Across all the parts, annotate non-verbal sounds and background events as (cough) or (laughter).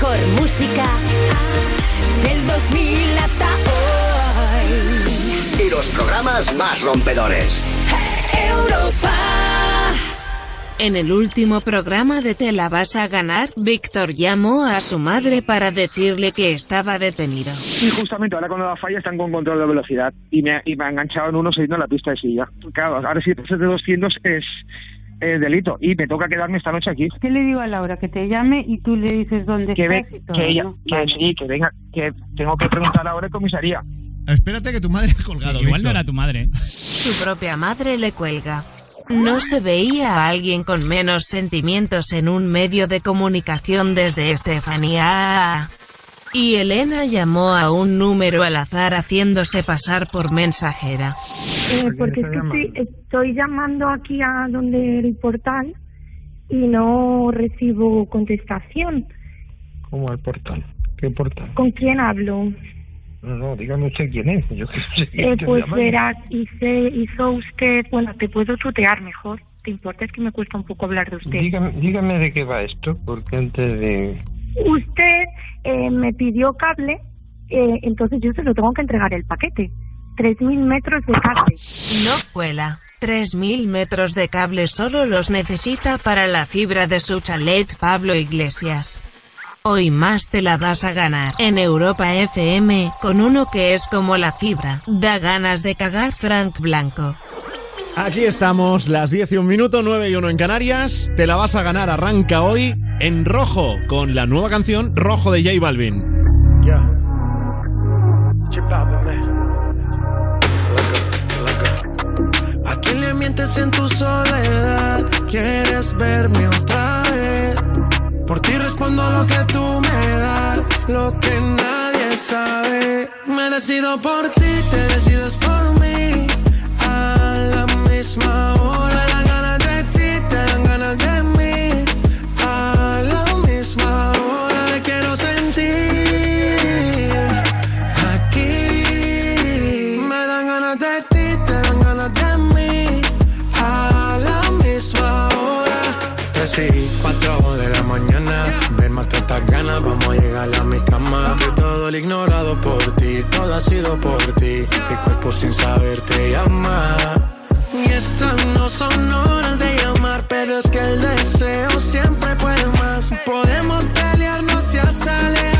mejor música del 2000 hasta hoy. Y los programas más rompedores. Europa. En el último programa de Te la vas a ganar, Víctor llamó a su madre para decirle que estaba detenido. Y justamente ahora cuando la falla están con control de velocidad y me, y me ha enganchado en uno siguiendo la pista de silla. Claro, ahora si pasas de 200 es eh, delito y me toca quedarme esta noche aquí. ¿Qué le digo a Laura? Que te llame y tú le dices dónde Que, ve, estás y todo, que ella, ¿no? que Vale. sí, que venga, que tengo que preguntar ahora en comisaría. Espérate que tu madre ha colgado. Igual no Víctor. era tu madre. Su propia madre le cuelga. No se veía a alguien con menos sentimientos en un medio de comunicación desde Estefanía. Y Elena llamó a un número al azar haciéndose pasar por mensajera. Eh, porque es que estoy, estoy llamando aquí a donde el portal y no recibo contestación. ¿Cómo al portal? ¿Qué portal? ¿Con quién hablo? No, no, dígame usted quién es. Yo qué sé. quién Eh, pues verás, hice, hizo usted, bueno, te puedo tutear mejor. ¿Te importa? Es que me cuesta un poco hablar de usted. Dígame, dígame de qué va esto, porque antes de... Usted eh, me pidió cable, eh, entonces yo se lo tengo que entregar el paquete. Tres mil metros de cable. No cuela. 3.000 metros de cable solo los necesita para la fibra de su chalet Pablo Iglesias. Hoy más te la vas a ganar en Europa FM con uno que es como la fibra. Da ganas de cagar Frank Blanco. Aquí estamos, las 10 y un minuto, 9 y 1 en Canarias. Te la vas a ganar, arranca hoy en rojo con la nueva canción Rojo de J Balvin. ¿A quién le mientes en tu soledad? ¿Quieres verme otra vez? Por ti respondo lo que tú me das, lo que nadie sabe. Me decido por ti, te decides por mí. Misma hora. Me dan ganas de ti, te dan ganas de mí. A la misma hora te quiero sentir. Aquí me dan ganas de ti, te dan ganas de mí. A la misma hora. Tres y cuatro de la mañana. Ven, mata estas ganas, vamos a llegar a mi cama. Que todo el ignorado por ti, todo ha sido por ti. Mi cuerpo sin saber te llama. Y estas no son horas de llamar, pero es que el deseo siempre puede más. Podemos pelearnos y hasta alejarnos,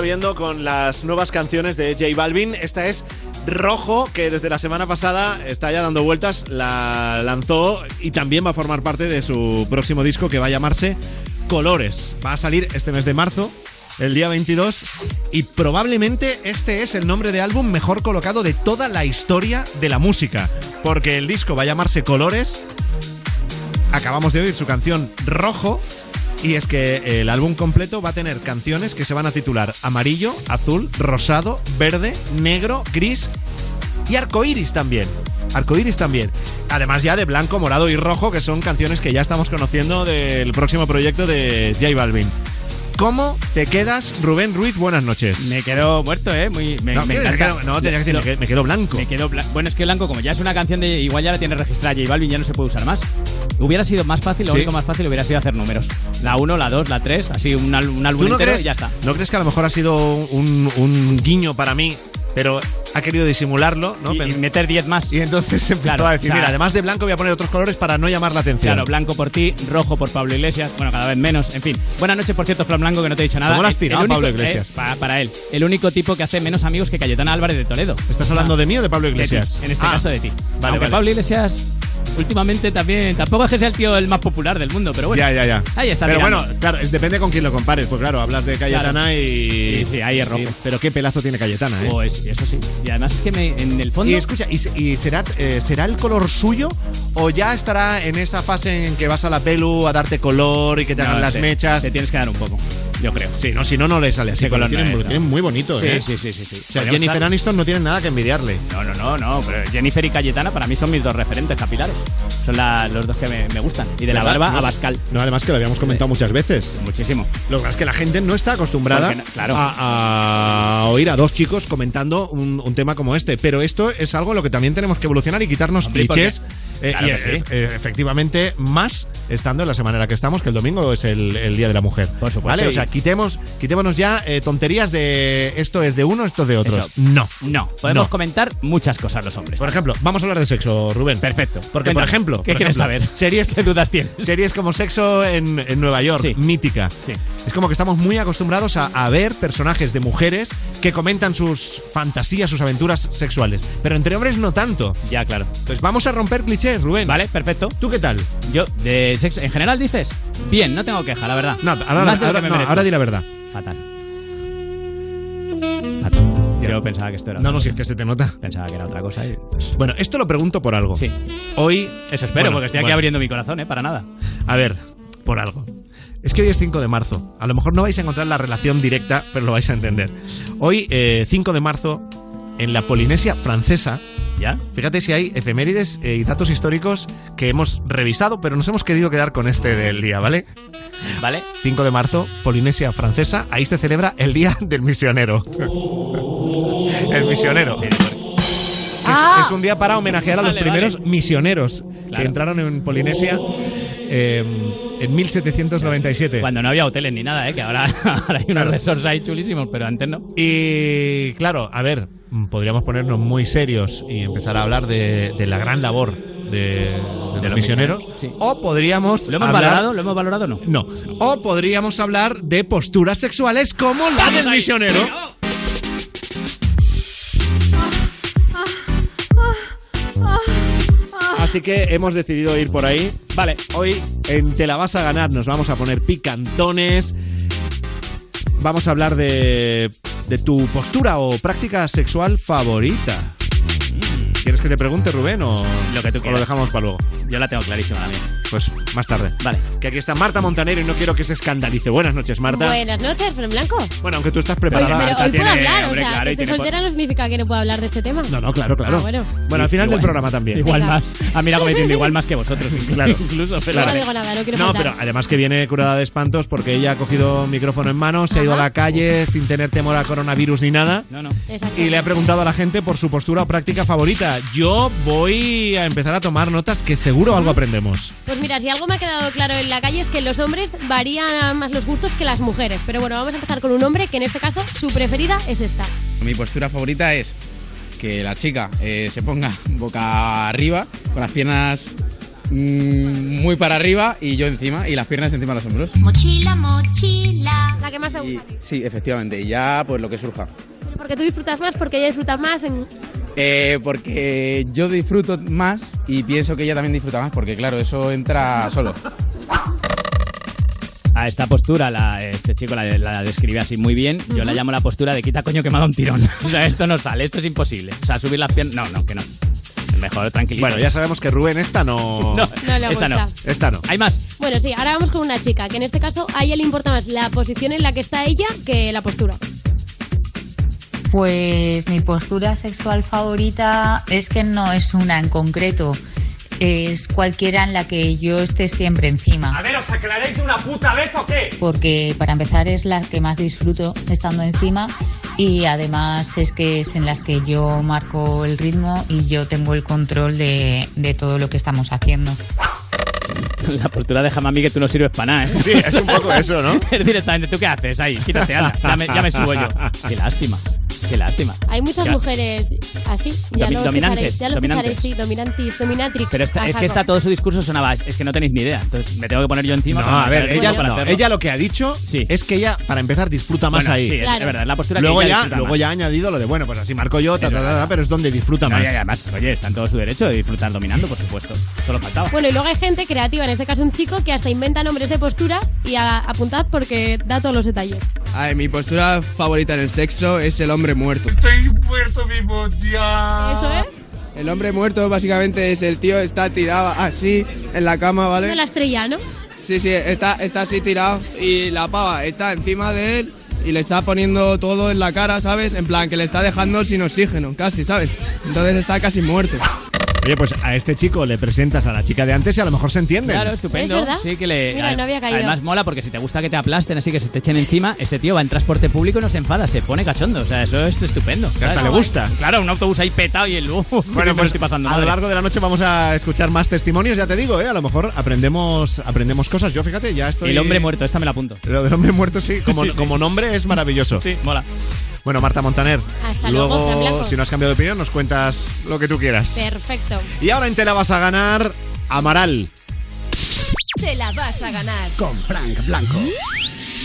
Viendo con las nuevas canciones de J Balvin. Esta es Rojo, que desde la semana pasada está ya dando vueltas, la lanzó y también va a formar parte de su próximo disco que va a llamarse Colores. Va a salir este mes de marzo, el día 22, y probablemente este es el nombre de álbum mejor colocado de toda la historia de la música, porque el disco va a llamarse Colores. Acabamos de oír su canción Rojo, y es que el álbum completo va a tener canciones que se van a titular Amarillo, Azul, Rosado, Verde, Negro, Gris y Arcoiris también. Arcoiris también. Además ya de Blanco, Morado y Rojo, que son canciones que ya estamos conociendo del próximo proyecto de J Balvin. ¿Cómo te quedas, Rubén Ruiz? Buenas noches. Me quedo muerto, ¿eh? Muy, me, No, me quedo- no, que decir, me quedo- me quedo blanco. Me quedo bla- Bueno, es que blanco, como ya es una canción de. Igual ya la tiene registrada J Balvin, ya no se puede usar más. Hubiera sido más fácil, lo Sí. único más fácil hubiera sido hacer números. La 1, la 2, la 3, así un, un álbum ¿Tú no entero crees, y ya está. ¿No crees que a lo mejor ha sido un, un guiño para mí, pero ha querido disimularlo, ¿no? Y, y meter 10 más. Y entonces empezó Claro, a decir, o sea- mira, además de blanco voy a poner otros colores para no llamar la atención. Claro, blanco por ti, rojo por Pablo Iglesias, bueno, cada vez menos, en fin. Buenas noches, por cierto, Fran Blanco, que no te he dicho nada. ¿Cómo lo has El- tirado, Pablo Iglesias? eh, pa- para él. El único tipo que hace menos amigos que Cayetana Álvarez de Toledo. ¿Estás hablando de mí o de Pablo De ti, Iglesias? en este Ah, caso de ti. Vale, Aunque vale. Pablo Iglesias últimamente también, tampoco es que sea el tío el más popular del mundo, pero bueno. ya, ya, ya. Ahí está Pero tirando. bueno, claro, depende con quién lo compares. Pues claro, hablas de Cayetana Claro. y. Sí, sí, ahí es rojo. y- pero qué pelazo tiene Cayetana, ¿eh? Pues eso sí. Y además es que me- en el fondo. Y escucha, ¿y, se- y será, eh, será el color suyo o ya estará en esa fase en que vas a la pelu a darte color y que te No, hagan las te- mechas? Te tienes que dar un poco, yo creo. Sí, no, si no, no le sale así. Lo tienen, lo muy bonito, Sí, ¿eh? sí, sí, sí, sí. O sea, Jennifer estar- Aniston no tiene nada que envidiarle. No, no, no, no. Pero Jennifer y Cayetana para mí son mis dos referentes capilares. Son la- los dos que me, me gustan. Y de la barba No, a Bascal. No, además que lo habíamos comentado muchas veces. Muchísimo. Lo que pasa es que la gente no está acostumbrada Porque no- claro. a, a oír a dos chicos comentando un, un tema como este. Pero esto es algo en lo que también tenemos que evolucionar y quitarnos Hombre, clichés. eh, claro y, sí. eh, efectivamente, más estando en la semana en la que estamos, que el domingo es el, el Día de la Mujer. Por supuesto, ¿Vale? O sea, quitemos, quitémonos ya eh, tonterías de esto es de uno, esto es de otros. Eso. No. No, podemos No. comentar muchas cosas los hombres. Por ejemplo, vamos a hablar de sexo, Rubén. Perfecto. Porque, por ejemplo, ¿qué por quieres ejemplo, saber? Series, ¿Qué dudas tienes? Series como Sexo en, en Nueva York, Sí. mítica. Sí. Es como que estamos muy acostumbrados a, a ver personajes de mujeres que comentan sus fantasías, sus aventuras sexuales. Pero entre hombres no tanto. Ya, claro. Entonces vamos a romper clichés, Rubén. Vale, perfecto. ¿Tú qué tal? Yo, de sexo, en general dices, bien, no tengo queja, la verdad. No, ahora, Más de lo ahora- que me no. Ahora di la verdad. Fatal. Fatal. Yo pensaba que esto era No, no, si es que se te nota. Pensaba que era otra cosa y... pues, Bueno, esto lo pregunto por algo. Sí. Hoy. Eso espero, Bueno, porque estoy aquí bueno. abriendo mi corazón, ¿eh? Para nada. A ver, por algo. Es que hoy es 5 de marzo. A lo mejor no vais a encontrar la relación directa, pero lo vais a entender. Hoy, eh, 5 de marzo, en la Polinesia francesa, ¿Ya? fíjate si hay efemérides eh, y datos históricos que hemos revisado, pero nos hemos querido quedar con este del día, ¿vale? ¿Vale? 5 de marzo, Polinesia francesa, ahí se celebra el Día (laughs) del Misionero. el misionero. Es, es un día para homenajear a los Vale, primeros vale. misioneros que entraron en Polinesia eh, en 1797. Cuando no había hoteles ni nada, ¿eh? Que ahora, (laughs) ahora hay unos Claro. resorts ahí chulísimos, pero antes no. Y claro, a ver, podríamos ponernos muy serios y empezar a hablar de, de la gran labor de, de los los misioneros. sí. O podríamos. ¿Lo hemos hablar- valorado? ¿Lo hemos valorado no? No. O podríamos hablar de posturas sexuales como la del misionero. Así que hemos decidido ir por ahí. Vale, hoy en Te la vas a ganar nos vamos a poner picantones. Vamos a hablar de, de tu postura o práctica sexual favorita. ¿Quieres que te pregunte, Rubén, o Lo que tú o lo quieras. dejamos para luego? Yo la tengo clarísima la mía. Pues más tarde. Vale. Que aquí está Marta Montanero y no quiero que se escandalice. Buenas noches, Marta. Buenas noches, Fran Blanco. Bueno, aunque tú estás Oye, preparada. pero Marta hoy puedo tiene- hablar, hombre, o sea, claro, que esté soltera no significa que no pueda hablar de este tema. No, no, claro, claro. Ah, bueno. al final del programa también. Igual Venga. más. Ah, mira, como diciendo, igual más que vosotros. (laughs) Claro. Incluso, pero no digo nada, no quiero No, faltar. pero además que viene curada de espantos porque ella ha cogido micrófono en mano, se ha ido a la calle sin tener temor a coronavirus ni nada. No, no. Exacto. Y le ha preguntado a la gente por su postura o práctica favorita. Yo voy a empezar a tomar notas que seguro algo aprendemos. Pues mira, si algo me ha quedado claro en la calle es que los hombres varían más los gustos que las mujeres. Pero bueno, vamos a empezar con un hombre que en este caso su preferida es esta. Mi postura favorita es que la chica eh, se ponga boca arriba, con las piernas mm, muy para arriba y yo encima, y las piernas encima de los hombros. Mochila, mochila. La que más te gusta. a ti. sí, efectivamente, y ya pues lo que surja. Porque tú disfrutas más, porque ella disfruta más. En... Eh, porque yo disfruto más y pienso que ella también disfruta más, porque claro, eso entra solo. A esta postura, la- este chico la, la describe así muy bien. Yo la llamo la postura de quita coño que me ha dado un tirón. (laughs) o sea, esto no sale, esto es imposible. O sea, subir las piernas. No, no, que no. Mejor tranquilito. Bueno, ya sabemos que Rubén esta no. (laughs) No, No le esta gusta. no. Esta no. Hay más. Bueno, sí, ahora vamos con una chica, que en este caso a ella le importa más la posición en la que está ella que la postura. Pues mi postura sexual favorita es que no es una en concreto. es cualquiera en la que yo esté siempre encima. A ver, ¿os aclaráis de una puta vez o qué? Porque para empezar es la que más disfruto estando encima y además es que es en las que yo marco el ritmo y yo tengo el control de, de todo lo que estamos haciendo. (laughs) La postura de Jamami que tú no sirves para nada, ¿eh? Sí, es un poco eso, ¿no? (laughs) Directamente, ¿tú qué haces ahí? Quítate, anda. Ya me, ya me subo yo. Qué lástima. Qué lástima. Hay muchas Ya. mujeres así. Ya Domi- lo dominantes, escucharéis, ya lo dominantes. escucharéis, sí, dominantis, dominatrix. Pero esta- es que está todo su discurso sonaba, es que no tenéis ni idea. Entonces me tengo que poner yo encima. No, para a ver, ella, para no, ella lo que ha dicho es que ella, para empezar, disfruta más Bueno, ahí. sí, es- es verdad, la postura que luego ella ya, luego más. ya ha añadido lo de, bueno, pues así marco yo, ta, Es ta, ta, verdad. ta, pero es donde disfruta No, más. y además, oye, está en todo su derecho de disfrutar dominando, por supuesto. Solo faltaba. Bueno, y luego hay gente creativa, en este caso un chico, que hasta inventa nombres de posturas y a- apuntad porque da todos los detalles. A ver, mi postura favorita en el sexo es el hombre muerto. Estoy muerto mismo, ya. ¿Eso es? El hombre muerto básicamente es el tío está tirado así en la cama, ¿vale? la estrella, ¿no? Sí, sí, está, está así tirado y la pava está encima de él y le está poniendo todo en la cara, ¿sabes? En plan, que le está dejando sin oxígeno, casi, ¿sabes? Entonces está casi muerto. Oye, pues a este chico le presentas a la chica de antes y a lo mejor se entienden. Claro, estupendo. ¿Es verdad? Sí, que le. Mira, no había caído. Además, mola porque si te gusta que te aplasten, así que se te echen encima, este tío va en transporte público y no se enfada, se pone cachondo. O sea, eso es estupendo. Que hasta ¿sabes? le gusta. Claro, un autobús ahí petado y el. Uh, Bueno, pues estoy pasando. a lo largo de la noche vamos a escuchar más testimonios, ya te digo, ¿eh? A lo mejor aprendemos, aprendemos cosas. Yo, fíjate, ya estoy... El hombre muerto, esta me la apunto. Lo del hombre muerto, sí, como, (laughs) Sí, sí. como nombre es maravilloso. Sí, mola. Bueno, Marta Montaner, Hasta luego, Fran luego, Blanco. si no has cambiado de opinión, nos cuentas lo que tú quieras. Perfecto. Y ahora en Te la vas a ganar, Amaral, Te la vas a ganar. Con Frank Blanco.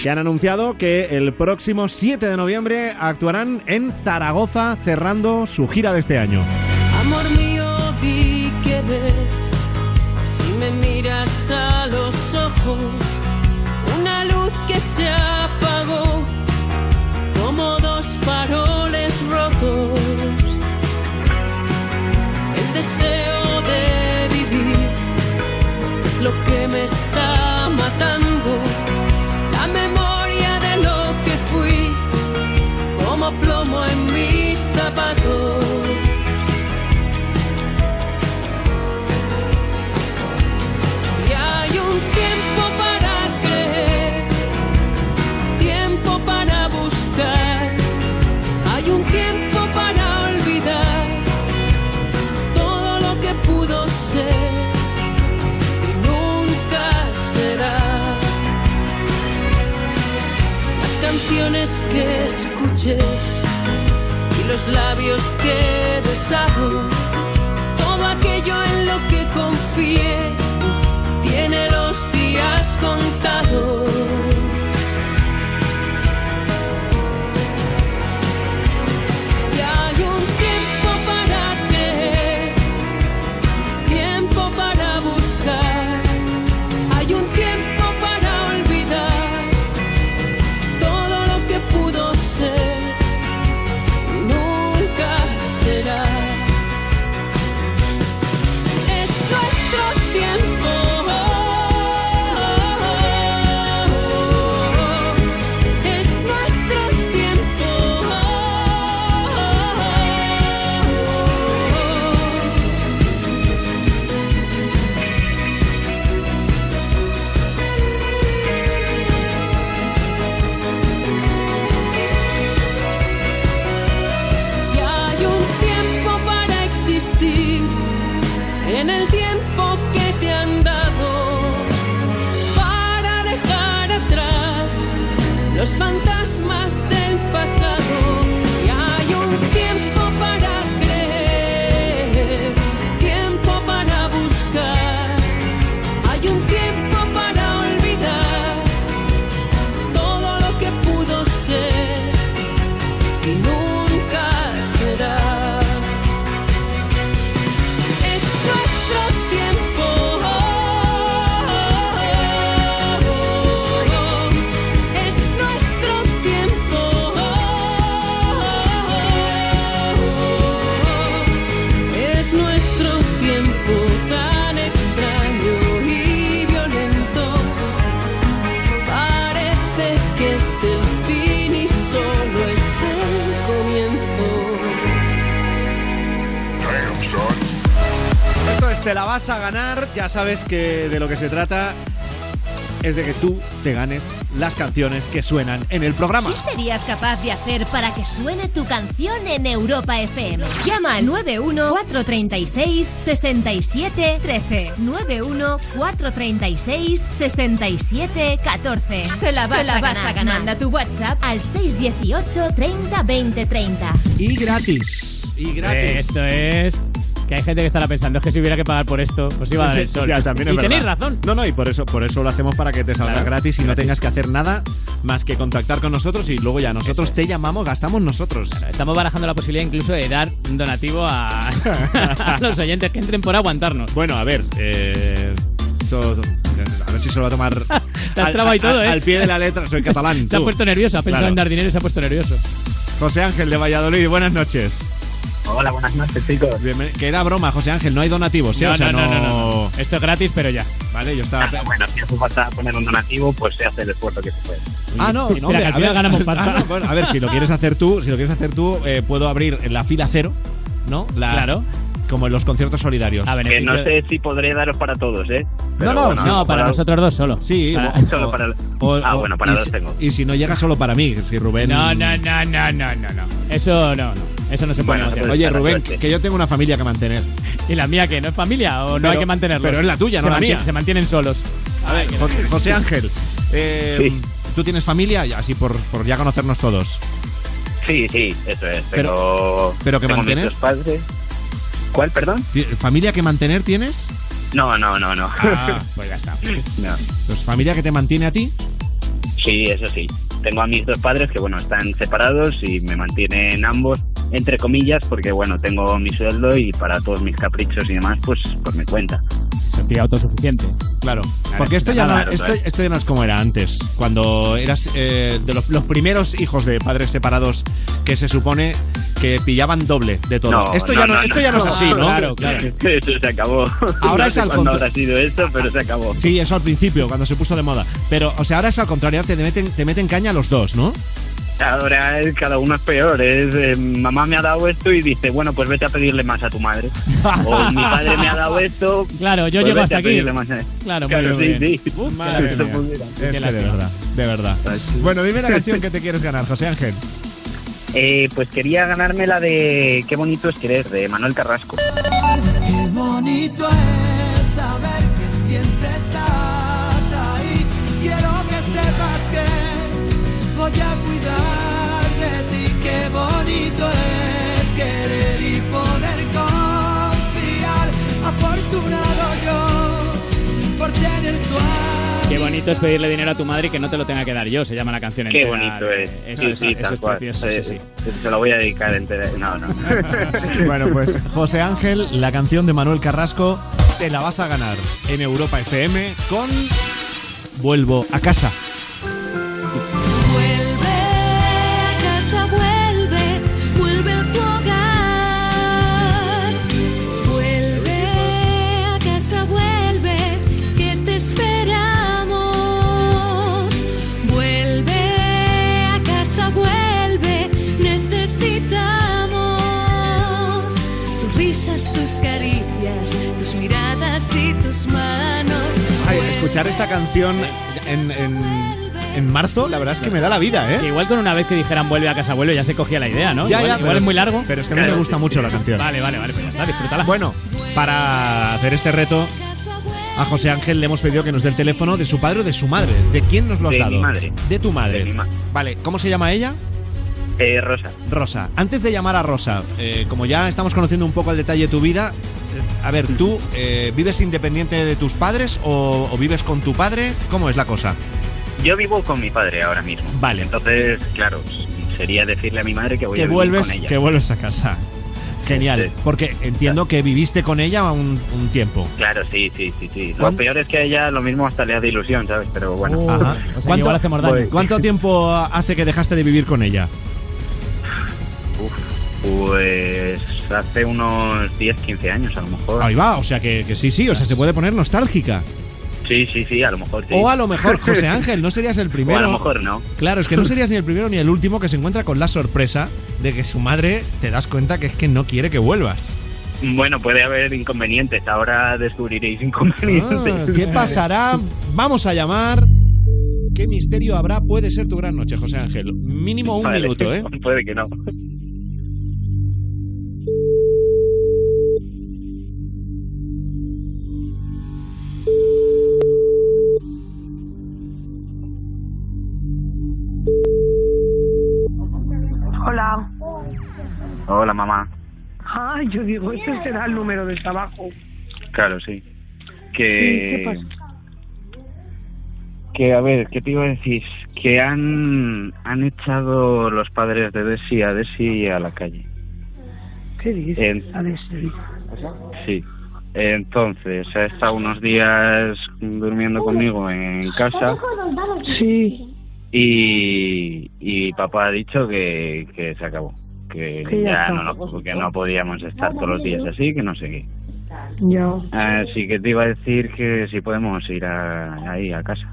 que han anunciado que el próximo 7 de noviembre actuarán en Zaragoza cerrando su gira de este año. Amor mío, di que ves si me miras a los ojos. Una luz que se apagó dos faroles rotos. El deseo de vivir es lo que me está matando. La memoria de lo que fui como plomo en mis zapatos. Y hay un tiempo canciones que escuché y los labios que besado, todo aquello en lo que confié tiene los días contados. Vas a ganar. Ya sabes que de lo que se trata es de que tú te ganes las canciones que suenan en el programa. ¿Qué serías capaz de hacer para que suene tu canción en Europa FM? Llama al 91 436 67 13. 91 436 67 14. Te la vas, a, ganar. Manda tu WhatsApp al 618 30 20 30. Y gratis. Y gratis. Eh, esto es. Que hay gente que estará pensando, es que si hubiera que pagar por esto, pues iba a dar el (laughs) sol. Ya, también es y verdad. tenéis razón. No, no, y por eso, por eso lo hacemos para que te salga Claro, gratis y no gratis. tengas que hacer nada más que contactar con nosotros y luego ya nosotros te llamamos, gastamos nosotros. Estamos barajando la posibilidad incluso de dar un donativo a, (laughs) a los oyentes que entren por aguantarnos. Bueno, a ver, eh, esto- a ver si se lo va a tomar (laughs) Te has trabado y todo, ¿eh? al pie de la letra. Soy catalán. Se ha tú. puesto nervioso, ha pensado Claro. en dar dinero y se ha puesto nervioso. José Ángel de Valladolid, buenas noches. Hola, buenas noches, chicos. Bienven- que era broma, José Ángel, no hay donativos, ¿sí? No, o sea, no, no, no, no, no, no. Esto es gratis, pero ya. Vale, yo estaba. Ah, bueno, si hace falta poner un donativo, pues se hace el esfuerzo que se puede. Ah, no, no, hombre, al a final ver, ganamos (laughs) pasta. Ah, no, bueno, a ver, si lo quieres hacer tú, si lo quieres hacer tú, eh, puedo abrir en la fila cero, ¿no? La- Claro. Como en los conciertos solidarios. A Que no sé si podré daros para todos, ¿eh? No, Pero no, bueno, No, para nosotros dos solo. Sí, Para- (laughs) o- Solo para- o- Ah, bueno, para dos si- tengo. Y si no llega solo para mí, si Rubén. No, no, no, no, no, no, no. Eso no, no. Eso no se puede Bueno, negociar. pues- Oye, para Rubén, suerte. que yo tengo una familia que mantener. (laughs) ¿Y la mía qué? ¿No es familia o no Pero- hay que mantenerlos? pero es la tuya, se no la mantiene- mía. Se mantienen solos. A ver, Jo- José Ángel, eh, Sí. ¿tú tienes familia? Así por, por ya conocernos todos. Sí, sí, eso es. Pero. pero que mantener. dos padres. ¿Cuál, perdón? ¿Familia que mantener tienes? No, no, no, no. Ah, pues ya está. (laughs) No. Pues familia que te mantiene a ti. Sí, eso sí. Tengo a mis dos padres que, bueno, están separados y me mantienen ambos, entre comillas, porque, bueno, tengo mi sueldo y para todos mis caprichos y demás, pues, pues me cuenta. Sentía autosuficiente. Claro, porque esto ya, no, esto, esto ya no es como era antes, cuando eras eh, de los, los primeros hijos de padres separados que se supone que pillaban doble de todo. No, esto no, ya no, no, esto no. ya no es así, ¿no? Claro, claro. (laughs) Eso se acabó. Ahora No es sé al cuándo contra- habrá sido esto, pero se acabó. Sí, eso al principio, cuando se puso de moda. Pero, o sea, ahora es al contrario, te meten, te meten caña los dos, ¿no? Ahora es- cada uno es peor. Es, eh, mamá me ha dado esto y dice, bueno, pues vete a pedirle más a tu madre. o mi padre me ha dado esto. Claro, yo pues llego vete hasta a aquí. pedirle más a- Claro, Claro, muy sí, bien. sí. Uf, qué Madre lástima. mía. Mira. Es Qué que de verdad, de verdad. Bueno, dime la canción que te quieres ganar, José Ángel. Eh, pues quería ganarme la de Qué bonito es querer, de Manuel Carrasco. Qué bonito es saber que siempre estás ahí. Quiero que sepas que voy a bonito es pedirle dinero a tu madre y que no te lo tenga que dar yo, se llama la canción Qué entera. bonito es. Eso, sí, es, sí, eso es cual. precioso, sí, sí. Eh, Se lo voy a dedicar entera. No, no. (laughs) Bueno, pues José Ángel, la canción de Manuel Carrasco, te la vas a ganar en Europa FM con Vuelvo a casa. Tus caricias, tus miradas y tus manos. Ay, escuchar esta canción en, en- en marzo, la verdad es que me da la vida, Que ¿eh? igual con una vez que dijeran vuelve a casa, vuelve, ya se cogía la idea, ¿no? Ya, igual, ya, igual pero- es muy largo. Pero es que a mí me gusta mucho la canción. Vale, vale, vale, pues ya está, disfrútala. Bueno, para hacer este reto, a José Ángel le hemos pedido que nos dé el teléfono de su padre o de su madre. ¿De quién nos lo has De dado? mi madre. De tu madre. De mi ma- Vale, ¿cómo se llama ella? Eh, Rosa. Rosa. Antes de llamar a Rosa, eh, como ya estamos conociendo un poco el detalle de tu vida, eh, a ver, ¿tú eh, vives independiente de tus padres o, o vives con tu padre? ¿Cómo es la cosa? Yo vivo con mi padre ahora mismo. Vale. Entonces, claro, sería decirle a mi madre que voy a vivir vuelves, con ella. que vuelves a casa. Genial, Sí. porque entiendo que viviste con ella un, un tiempo. Claro, sí, sí, sí, sí. Lo ¿Cuán- peor es que a ella lo mismo hasta le hace ilusión, ¿sabes? Pero bueno. Uh, (laughs) Ajá. o sea, que ¿Cuánto, igual hacemos daño. Voy. cuánto tiempo hace que dejaste de vivir con ella? Pues hace unos 10, 15 años a lo mejor. Ahí va, o sea que, que sí, sí, o sea, se puede poner nostálgica. Sí, sí, sí, a lo mejor sí. O a lo mejor, (laughs) José Ángel, no serías el primero. O a lo mejor no. Claro, es que no (laughs) serías ni el primero ni el último que se encuentra con la sorpresa de que su madre te das cuenta que es que no quiere que vuelvas. Bueno, puede haber inconvenientes. Ahora descubriréis inconvenientes. Ah, ¿Qué (laughs) pasará? Vamos a llamar. ¿Qué misterio habrá? Puede ser tu gran noche, José Ángel. Mínimo un Vale, minuto, ¿eh? Puede que no. (laughs) yo digo, ese será el número del trabajo. Claro, sí. Sí, Que... ¿Qué pasa? Que, a ver, ¿qué te iba a decir? Que han, han echado los padres de Desi a Desi a la calle. ¿Qué dices? En- A sí. Sí. Entonces, ha estado unos días durmiendo conmigo en casa Sí. y, y papá ha dicho que, que se acabó. Que, Que ya ya no, no, que no podíamos estar todos los días así, que no sé qué. Ya. Así que te iba a decir que si podemos ir a, ahí a casa.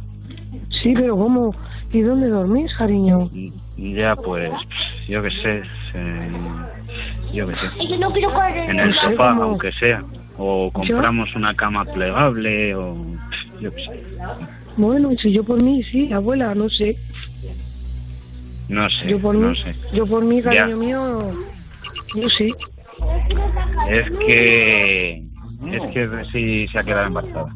Sí, pero ¿cómo? ¿Y dónde dormís, cariño? Ya pues, yo qué sé, eh, yo qué sé. que no quiero En el sofá, cómo- aunque sea. O compramos una cama plegable o yo qué sé. Bueno, si yo por mí, sí, abuela, no sé. No sé, Yo por no mí, sé. yo por mí, Ya. cariño mío, yo sí. Es que es que sí se ha quedado embarazada.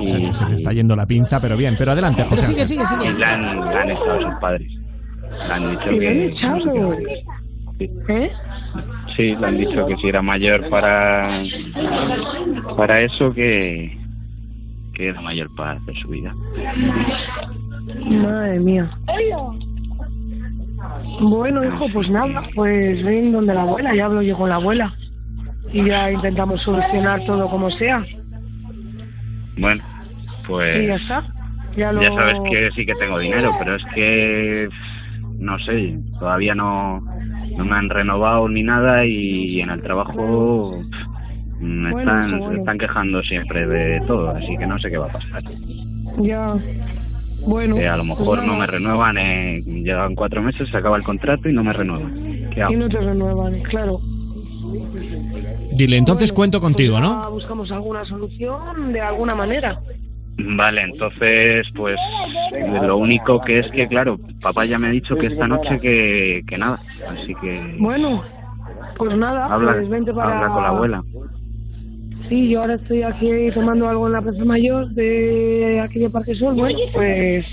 Y, Se, se te está yendo la pinza, pero bien. Pero adelante, José Ángel. y la han, la han echado sus padres. Le han dicho ¿Y le han que echado? ¿Eh? sí, le han dicho que si era mayor para para eso que que era mayor para hacer su vida. Madre mía. Bueno, hijo, pues nada, pues ven donde la abuela, ya hablo yo con la abuela. Y ya intentamos solucionar todo como sea. Bueno, pues y ya está. Ya lo... Ya sabes que sí que tengo dinero, pero es que no sé, todavía no, no me han renovado ni nada y en el trabajo me Bueno, están, bueno. están quejando siempre de todo, así que no sé qué va a pasar. Ya. Bueno. Que a lo pues mejor no nada. me renuevan, eh, llevan cuatro meses, se acaba el contrato y no me renuevan. ¿Qué hago? Y no te renuevan, claro. Dile, entonces cuento contigo, Ya ¿no? buscamos alguna solución de alguna manera. Vale, entonces, pues lo único que es que, claro, papá ya me ha dicho que esta noche que, que nada, así que Bueno, pues nada, habla, pues vente para... habla con la abuela. Sí, yo ahora estoy aquí tomando algo en la Plaza Mayor de aquí de Parque Sol. Bueno, pues...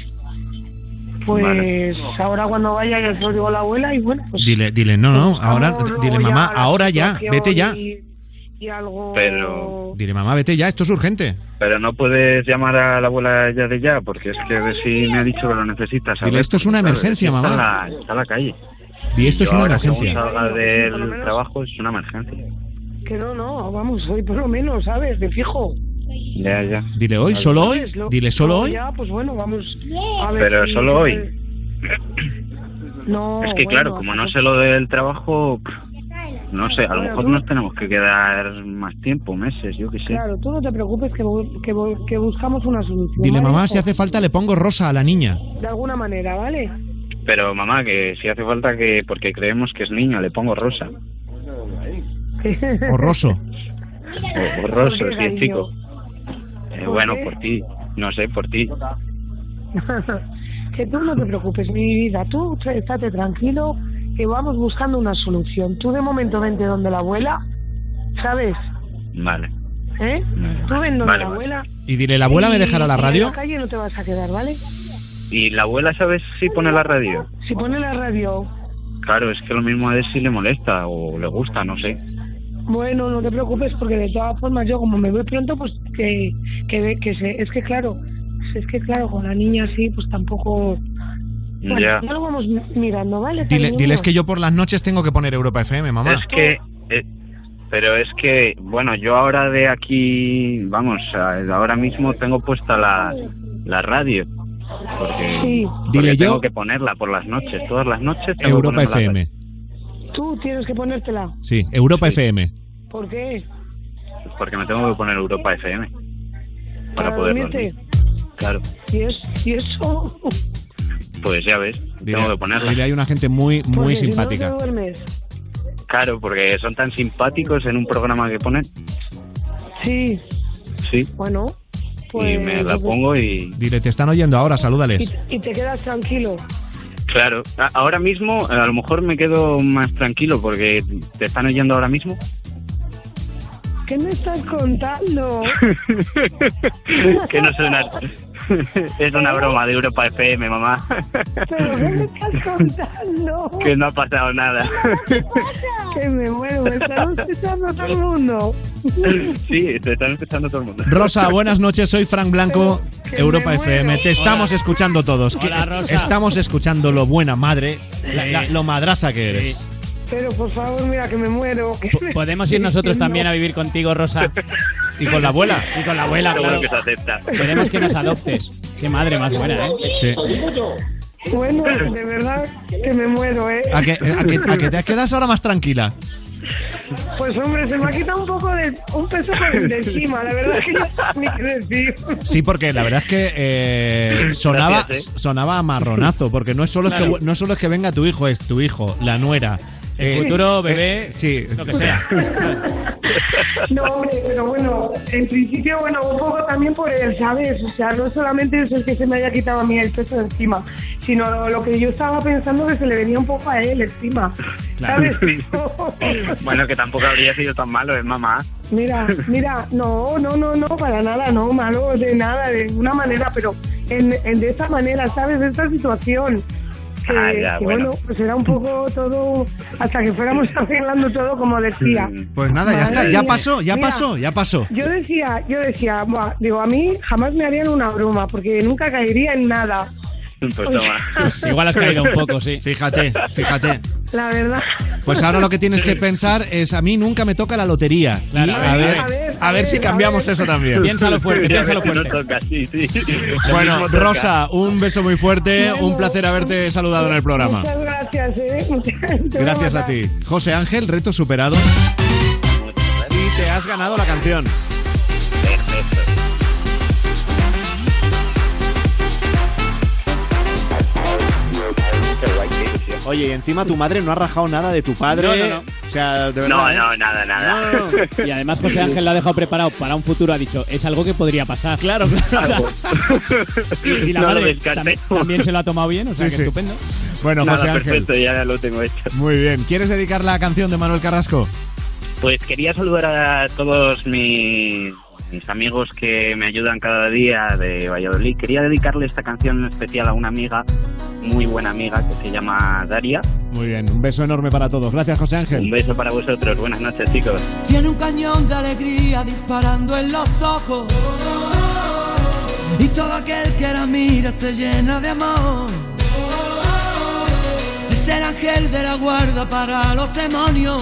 Pues Vale. ahora cuando vaya ya se lo digo a la abuela y bueno, pues... Dile, dile, no, no, ahora, buscamos dile, mamá, ya la ahora ya, vete ya. Y, y algo... Pero Dile, mamá, vete ya, esto es urgente. pero no puedes llamar a la abuela ya de ya, porque es que de si me ha dicho que lo necesitas. Dile, esto es una emergencia, está mamá. la- Está en la calle. Di, esto es Yo una ahora, emergencia. salga del trabajo, es una emergencia. Que no, no, vamos, hoy por lo menos, ¿sabes? De fijo. Ya, ya. Dile hoy, solo hoy. Dile solo hoy. Ya, pues bueno, vamos a ver Pero si- solo hoy. No, Es que, bueno, claro, como no sé lo del trabajo, no sé, a lo Bueno, mejor tú- nos tenemos que quedar más tiempo, meses, yo qué sé. Claro, tú no te preocupes que, bu- que, bu- que buscamos una solución. Dile, ¿vale, mamá, hijo? si hace falta le pongo rosa a la niña. De alguna manera, ¿vale? Pero mamá, que si hace falta que, porque creemos que es niño, le pongo rosa. O roso. O, o roso, ¿Por qué, si es chico. Eh, ¿Por bueno, por ti, no sé, por ti. (laughs) que tú no te preocupes, mi vida. Tú estate tranquilo que vamos buscando una solución. Tú de momento vente donde la abuela, ¿sabes? Vale. ¿Eh? Tú ven donde Vale, la vale. abuela. ¿Y dile, la abuela me dejará la y radio? En la calle no te vas a quedar, ¿vale? ¿Y la abuela sabes si pone la radio? Si pone la radio, Claro, es que lo mismo a si le molesta o le gusta, no sé. Bueno, no te preocupes porque de todas formas yo como me voy pronto, pues que que, ve- que se, es que claro, es que claro, con la niña así, pues tampoco... Bueno, Ya. ya lo vamos mi- mirando, ¿vale? Dile, diles que yo por las noches tengo que poner Europa FM, mamá. Es que, eh, pero es que, bueno, yo ahora de aquí, vamos, a- ahora mismo tengo puesta la, la radio. Porque, Sí. porque Dile tengo yo- que ponerla por las noches, todas las noches tengo Europa que FM. Tú tienes que ponértela. Sí, Europa FM. ¿Por qué? radio, Porque me tengo que poner Europa FM. Para, ¿Para poder dormir. Claro, ¿Y, es, ¿Y eso? pues ya ves, Dile, tengo que ponerla. dile, hay una gente muy, muy Porque si no simpática. duermes. Claro, porque son tan simpáticos en un programa que ponen. Sí, Sí. bueno, pues... y me la pongo y. Dile, te están oyendo ahora, salúdales. y, y te quedas tranquilo. Claro, ahora mismo a lo mejor me quedo más tranquilo porque te están oyendo ahora mismo. ¿Qué me estás contando? (laughs) (laughs) que no suena. (laughs) es una broma de Europa FM, mamá. ¿Pero qué me estás contando? que no ha pasado nada. Que me muero, me están escuchando todo el mundo. sí, te están escuchando todo el mundo. Rosa, buenas noches, soy Frank Blanco, Europa FM. Te estamos escuchando todos. Hola, Rosa. Estamos escuchando lo buena madre, la- Sí. la- lo madraza que eres. Pero por favor, mira que me muero. Podemos ir nosotros (laughs) también a vivir contigo, Rosa. Y con la abuela. Y con la abuela, claro. que se acepta. Queremos que nos adoptes. Qué madre más buena, ¿eh? Sí. Bueno, de verdad que me muero, ¿eh? ¿A que, a que- a que te quedas ahora más tranquila? Pues hombre, se me ha quitado un poco de un peso de encima, la verdad es que no sé ni qué decir. Sí, porque la verdad es que eh, sonaba, Gracias, ¿eh? sonaba a marronazo, porque no es solo Claro. es que no solo es que venga tu hijo, es tu hijo, la nuera. El eh, futuro bebé, eh, sí, lo que sea. (laughs) No, hombre, pero bueno, en principio, bueno, un poco también por él, ¿sabes? O sea, no solamente eso es que se me haya quitado a mí el peso de encima, sino lo, lo que yo estaba pensando que se le venía un poco a él encima, ¿sabes? (laughs) bueno, que tampoco habría sido tan malo, es mamá. Mira, mira, no, no, no, no, para nada, no, malo de nada, de ninguna manera, pero en, en de esta manera, ¿sabes? De esta situación. Que, Ah, ya, que, bueno. bueno, pues era un poco todo, hasta que fuéramos (laughs) arreglando todo como decía. Pues nada, ya está, ya pasó, ya Mira, pasó, ya pasó. Yo decía, yo decía, buah, digo, a mí jamás me harían una broma, porque nunca caería en nada. (laughs) Pues toma. Pues igual has caído un (laughs) poco, sí. Fíjate, fíjate. La verdad. Pues ahora lo que tienes que pensar es a mí nunca me toca la lotería. Claro, Y a a, ver, a ver, a ver si cambiamos ver. eso también. Piénsalo fuerte, piénsalo que no fuerte. toca, sí, Bueno. Rosa, un beso muy fuerte, un placer haberte saludado en el programa. Muchas gracias, ¿eh? (laughs) Voy Gracias a ti. José Ángel, reto superado. Y te has ganado la canción. Oye, y encima tu madre no ha rajado nada de tu padre. No, no, no. O sea, de verdad. No, ¿eh? no, nada, nada. No. Y además José Ángel lo ha dejado preparado para un futuro. Ha dicho, es algo que podría pasar. Claro, claro. Y, y la madre también, también se lo ha tomado bien, o sea Sí, que sí. estupendo. Bueno, Nada, José Ángel. perfecto, ya lo tengo hecho. Muy bien. ¿Quieres dedicar la canción de Manuel Carrasco? Pues quería saludar a todos mis, mis amigos que me ayudan cada día de Valladolid. Quería dedicarle esta canción en especial a una amiga, muy buena amiga, que se llama Daria. Muy bien. Un beso enorme para todos. Gracias, José Un Ángel. beso para vosotros. Buenas noches, chicos. Tiene un cañón de alegría disparando en los ojos. Y todo aquel que la mira se llena de amor. Es el ángel de la guarda para los demonios.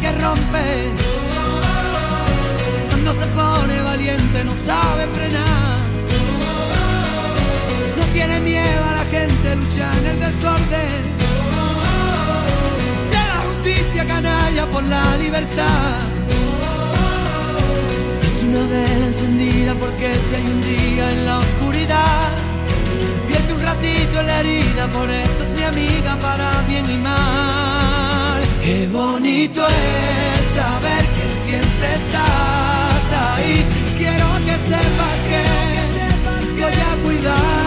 que rompe. Cuando se pone valiente no sabe frenar. No tiene miedo a la gente, lucha en el desorden. De la justicia canalla por la libertad. Una encendida porque si hay un día en la oscuridad. Vierte un ratito en la herida, por eso es mi amiga para bien y mal. Qué bonito es saber que siempre estás ahí. Quiero que sepas que, voy a cuidar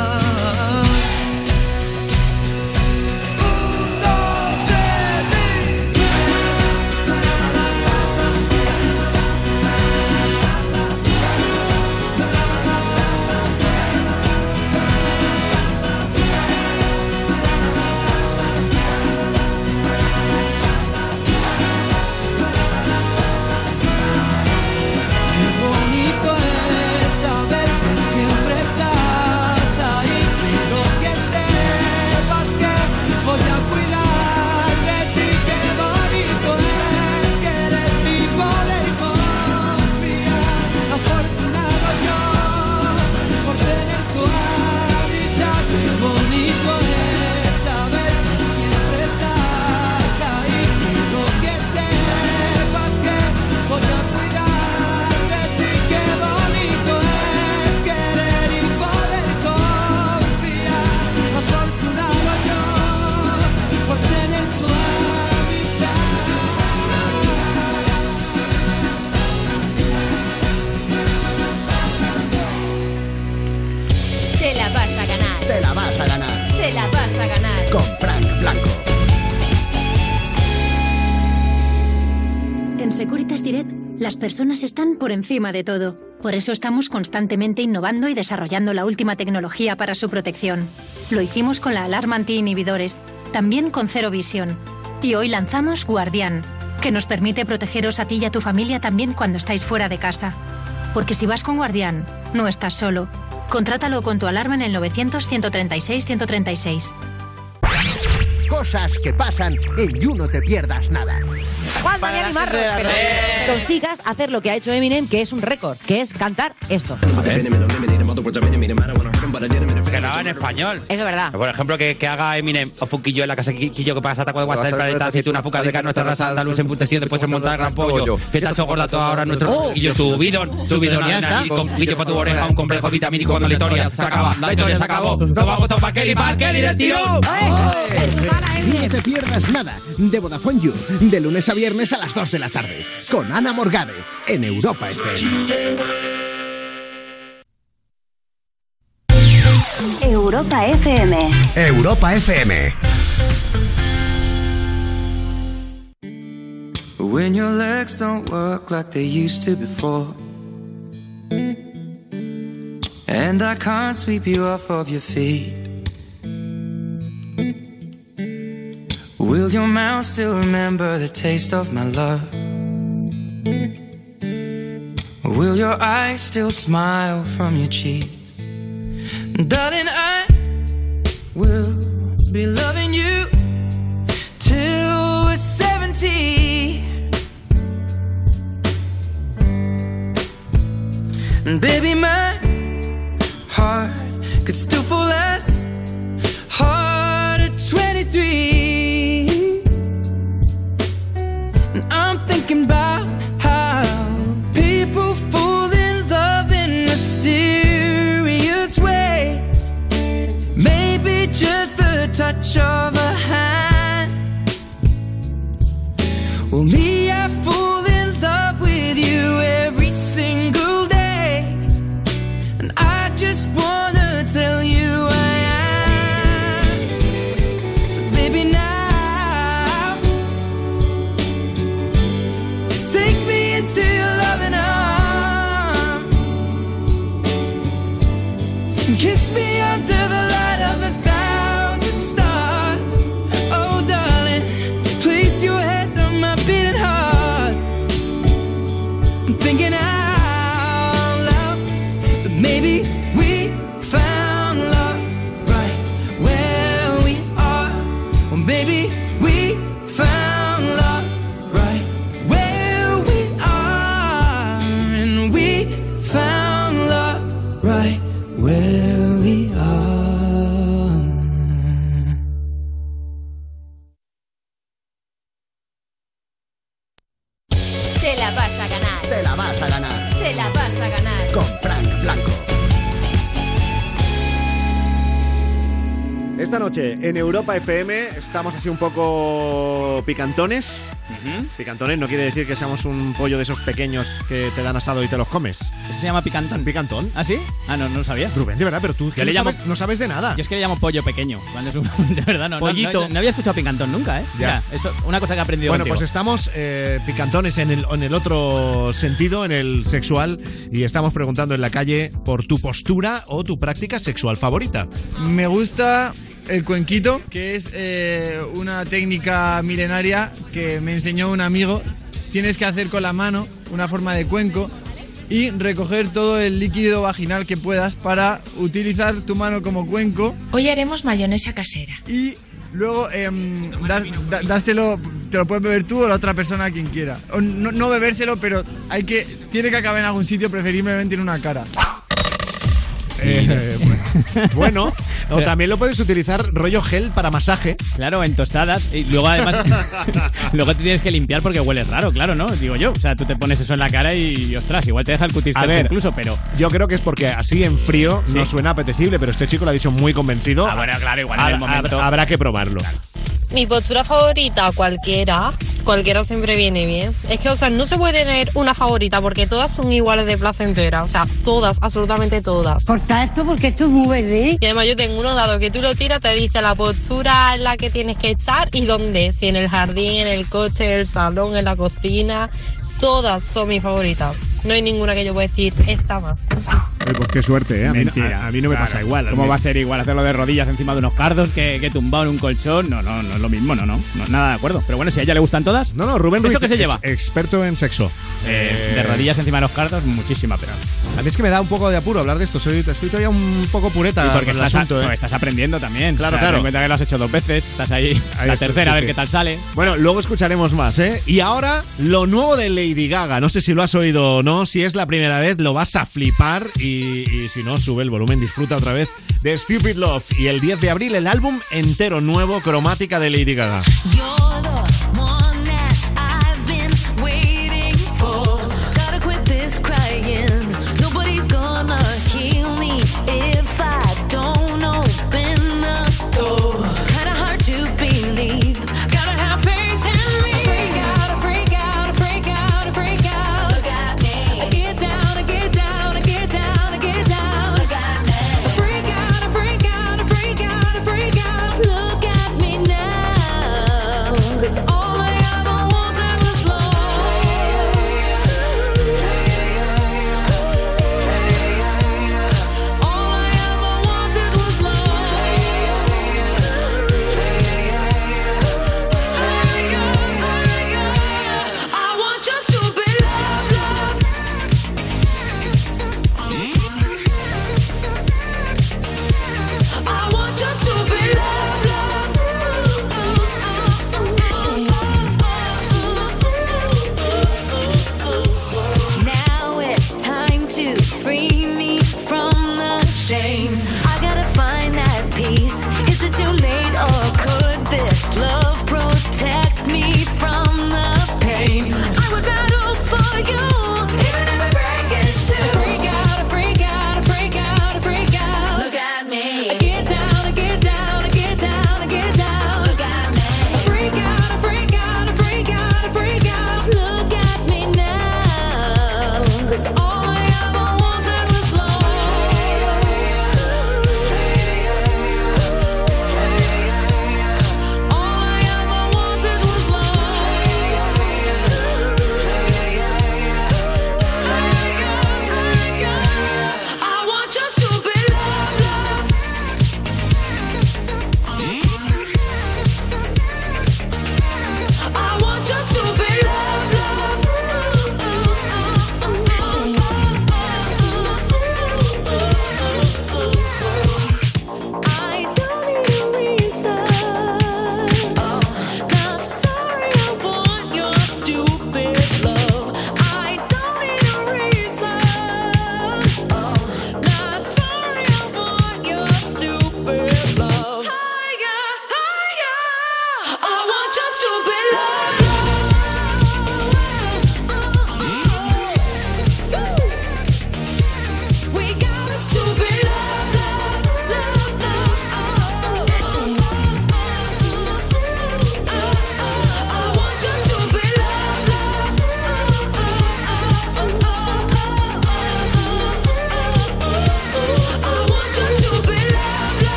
Direct, las personas están por encima de todo. Por eso estamos constantemente innovando y desarrollando la última tecnología para su protección. Lo hicimos con la alarma anti-inhibidores, también con Cero Visión. Y hoy lanzamos Guardián, que nos permite protegeros a ti y a tu familia también cuando estáis fuera de casa. Porque si vas con Guardián, no estás solo. Contrátalo con tu alarma en el 900-136-136. Cosas que pasan en You No Te Pierdas Nada. Juan Daniel Marro, pero consigas hacer lo que ha hecho Eminem, que es un récord, que es cantar esto. Que lo haga en español. Eso es verdad. Por ejemplo, que, que haga Eminem o Fuquillo en la casa Quillo que pasa cuando WhatsApp del planeta, si tú una fuca de que nuestra raza andaluz emputecido después de montar gran pollo. Que gorda toda ahora nuestro Fuquillo, su bidón, su bidón Ya de está. nariz, con Fuquillo para tu oreja, un complejo vitamínico cuando la historia se acaba. La historia se acabó. Nos vamos todos para Kelly, para Kelly del tirón. You No Te Pierdas Nada de Vodafone You. De lunes a viernes a las 2 de la tarde. Con Ana Morgade en Europa FM. Europa FM. Europa FM. When your legs don't work like they used to before. And I can't sweep you off of your feet. Will your mouth still remember the taste of my love? Will your eyes still smile from your cheeks? Darling, I Europa FM estamos así un poco picantones. Picantones no quiere decir que seamos un pollo de esos pequeños que te dan asado y te los comes. ¿Eso se llama picantón? Picantón. ¿Ah, sí? Ah, no, no lo sabía. Rubén, de verdad, pero tú Yo le no, llamo- sabes, no sabes de nada. Yo es que le llamo pollo pequeño. Cuando (laughs) es un, de verdad, no, no- Pollito. No, no había escuchado picantón nunca, ¿eh? Ya. Mira, eso, una cosa que he aprendido Bueno, contigo. pues estamos eh, picantones en el, en el otro sentido, en el sexual, y estamos preguntando en la calle por tu postura o tu práctica sexual favorita. Me gusta el cuenquito, que es eh, una técnica milenaria que me enseñó un amigo. Tienes que hacer con la mano una forma de cuenco y recoger todo el líquido vaginal que puedas para utilizar tu mano como cuenco. Hoy haremos mayonesa casera. Y luego em, dar- da- dárselo, te lo puedes beber tú o la otra persona quien quiera. O no, no bebérselo, pero hay que tiene que acabar en algún sitio, preferiblemente en una cara. Eh, (laughs) bueno, o también lo puedes utilizar rollo gel para masaje. Claro, en tostadas. Y luego además, (laughs) luego te tienes que limpiar porque huele raro, claro, ¿no? Digo yo. O sea, tú te pones eso en la cara y, ostras, igual te deja el cutis ver, incluso, pero... Yo creo que es porque así en frío no suena apetecible, pero este chico lo ha dicho muy convencido. Ah, bueno, claro, igual en Ha- el momento- habrá- Habrá que probarlo. Mi postura favorita, cualquiera. Cualquiera siempre viene bien. Es que, o sea, no se puede tener una favorita porque todas son iguales de placentera. O sea, todas, absolutamente todas. Corta esto porque esto es muy verde. Y además yo tengo uno dado que tú lo tiras, te dice la postura en la que tienes que echar y dónde. Si en el jardín, en el coche, en el salón, en la cocina. Todas son mis favoritas. No hay ninguna que yo pueda decir, esta más. Oye, pues qué suerte, ¿eh? A mí, Mentira. a- a mí no me Claro. pasa igual. ¿Cómo va a ser igual hacerlo de rodillas encima de unos cardos que, que tumbado en un colchón? No, no, no es lo mismo, no, no. no nada de acuerdo. Pero bueno, si a ella le gustan todas. No, no, Rubén ¿Eso Ruiz, qué se ex- lleva? experto en sexo. Eh, de rodillas encima de los cardos, muchísima pena. A mí es que me da un poco de apuro hablar de esto. Soy, estoy todavía un poco pureta Y porque con el estás, asunto, a- ¿eh? estás aprendiendo también. Claro, O sea, claro. ten en cuenta que lo has hecho dos veces, estás ahí, Ahí la tercera, sí, a ver sí. qué tal sale. Bueno, luego escucharemos más, ¿eh? Y ahora, lo nuevo de Lady Gaga. No sé si lo has oído o no. Si es la primera vez, lo vas a flipar. Y, y si no, sube el volumen, disfruta otra vez de Stupid Love. Y el 10 de abril, el álbum entero nuevo, cromática de Lady Gaga.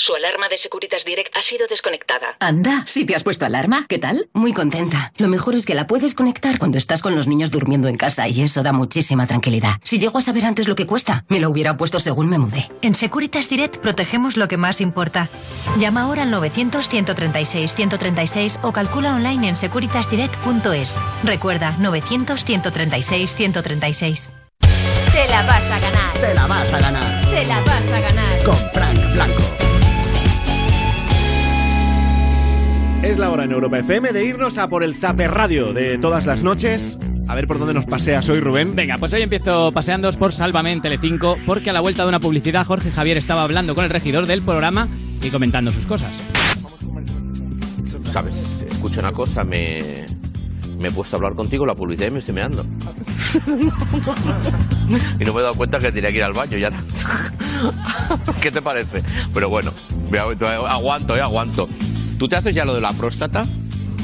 Su alarma de Securitas Direct ha sido desconectada. Anda, si te has puesto alarma, ¿qué tal? Muy contenta. Lo mejor es que la puedes conectar cuando estás con los niños durmiendo en casa y eso da muchísima tranquilidad. Si llego a saber antes lo que cuesta, me lo hubiera puesto según me mudé. En Securitas Direct protegemos lo que más importa. Llama ahora al 900-136-136 o calcula online en securitasdirect.es. Recuerda, 900-136-136. Te la vas a ganar. Te la vas a ganar. Te la vas a ganar. Con Frank Blanco. Es la hora en Europa FM de irnos a por el Zaper Radio de todas las noches. A ver por dónde nos paseas hoy, Rubén. Venga, pues hoy empiezo paseándoos por Sálvame en Telecinco, porque a la vuelta de una publicidad Jorge Javier estaba hablando con el regidor del programa y comentando sus cosas. Sabes, escucha una cosa, me, me he puesto a hablar contigo la publicidad y me estoy meando. y no me he dado cuenta que tenía que ir al baño ya. ¿Qué te parece? Pero bueno, aguanto, eh, aguanto. ¿Tú te haces ya lo de la próstata?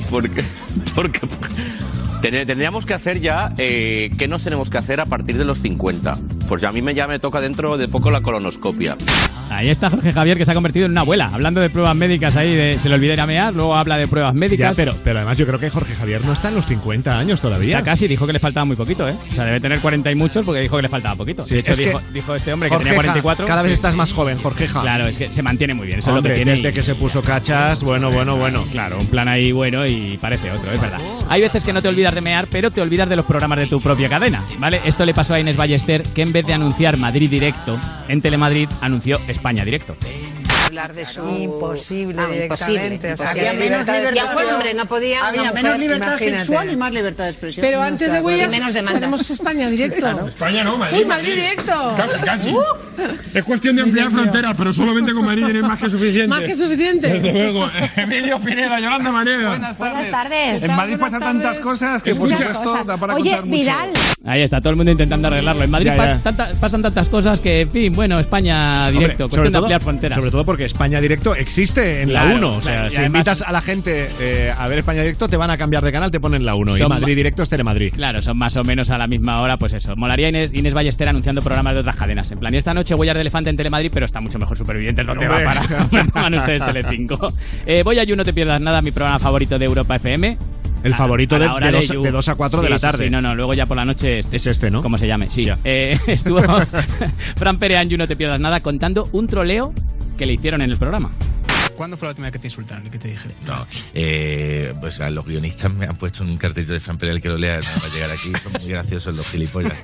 Porque, (laughs) porque tendríamos que hacer ya eh, qué nos tenemos que hacer a partir de los 50. Pues ya a mí me, ya me toca dentro de poco la colonoscopia. Ahí está Jorge Javier que se ha convertido en una abuela, hablando de pruebas médicas ahí, de, se le olvidó ir a mear, luego habla de pruebas Ya, médicas. pero, pero además yo creo que Jorge Javier no está en los 50 años todavía. Ya casi dijo que le faltaba muy poquito, ¿eh? O sea, debe tener 40 y muchos porque dijo que le faltaba poquito. Sí, de hecho, es que dijo, dijo este hombre que Jorgeja, tenía 44. Cada vez estás más joven, Jorgeja. Claro, es que se mantiene muy bien, eso Hombre, es lo que tiene. desde que se puso cachas, bueno, bueno, bueno. Claro, un plan ahí bueno y parece otro, es verdad. Hay veces que no te olvidas pero te olvidas de los programas de tu propia cadena, ¿vale? Esto le pasó a Inés Ballester, que en vez de anunciar Madrid Directo, en Telemadrid anunció España Directo. Hablar de su imposible Ah, directamente. imposible, O sea, imposible. había menos libertad fue, hombre, no podía Había una menos mujer, libertad imagínate. sexual y más libertad de expresión. Pero antes de Williams menos demandas. tenemos España directo. España no, Madrid. Uy, Madrid directo. Casi, casi. Uh, Es cuestión de ampliar fronteras, pero solamente con Madrid tienes más que suficiente. Más que suficiente. Desde luego. (laughs) Emilio Pineda, Yolanda Manega. Buenas tardes. En Madrid pasan tantas cosas que, por Escucha, supuesto, da para Oye, contar mucho. Vidal. Ahí está, todo el mundo intentando arreglarlo. En Madrid Ya, ya. tanta- pasan tantas cosas que, en fin, bueno, España Hombre, Directo, sobre cuestión de todo- ampliar fronteras. Sobre todo porque España Directo existe en Claro, la 1. O sea, claro, si además- invitas a la gente eh, a ver España Directo, te van a cambiar de canal, te ponen la 1. Y Madrid ma- Directo es Telemadrid. Claro, son más o menos a la misma hora, pues eso. Molaría Inés, Inés Ballester anunciando programas de otras cadenas. En plan, y esta noche Huellas de Elefante en Telemadrid, pero está mucho mejor Supervivientes donde va para. (laughs) (laughs) Pongan ustedes Telecinco. Eh, voy a You, no te pierdas nada, mi programa favorito de Europa FM. El A- favorito a de, la de dos, You. de dos a 4 de Sí, la sí, tarde. sí, no, no, luego ya por la noche este, Es este, ¿no? como se llame, sí. Eh, (laughs) estuvo (laughs) Fran Perea en You, no te pierdas nada, contando un troleo que le hicieron en el programa. ¿Cuándo fue la última vez que te insultaron y que te dije? No, eh, pues a los guionistas me han puesto un cartelito de Fran Perea el que lo lea no va a llegar aquí. Son muy graciosos los gilipollas. (laughs)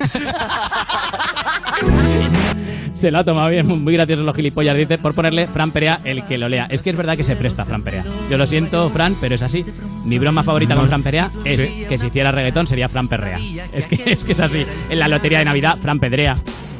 Se lo ha tomado bien, muy gracioso los gilipollas, dice, por ponerle Fran Perea el que lo lea. Es que es verdad que se presta Fran Perea. Yo lo siento, Fran, pero es así. Mi broma favorita con Fran Perea es Sí. que si hiciera reggaetón sería Fran Perrea. Es que, es que es así. En la lotería de Navidad, Fran Pedrea,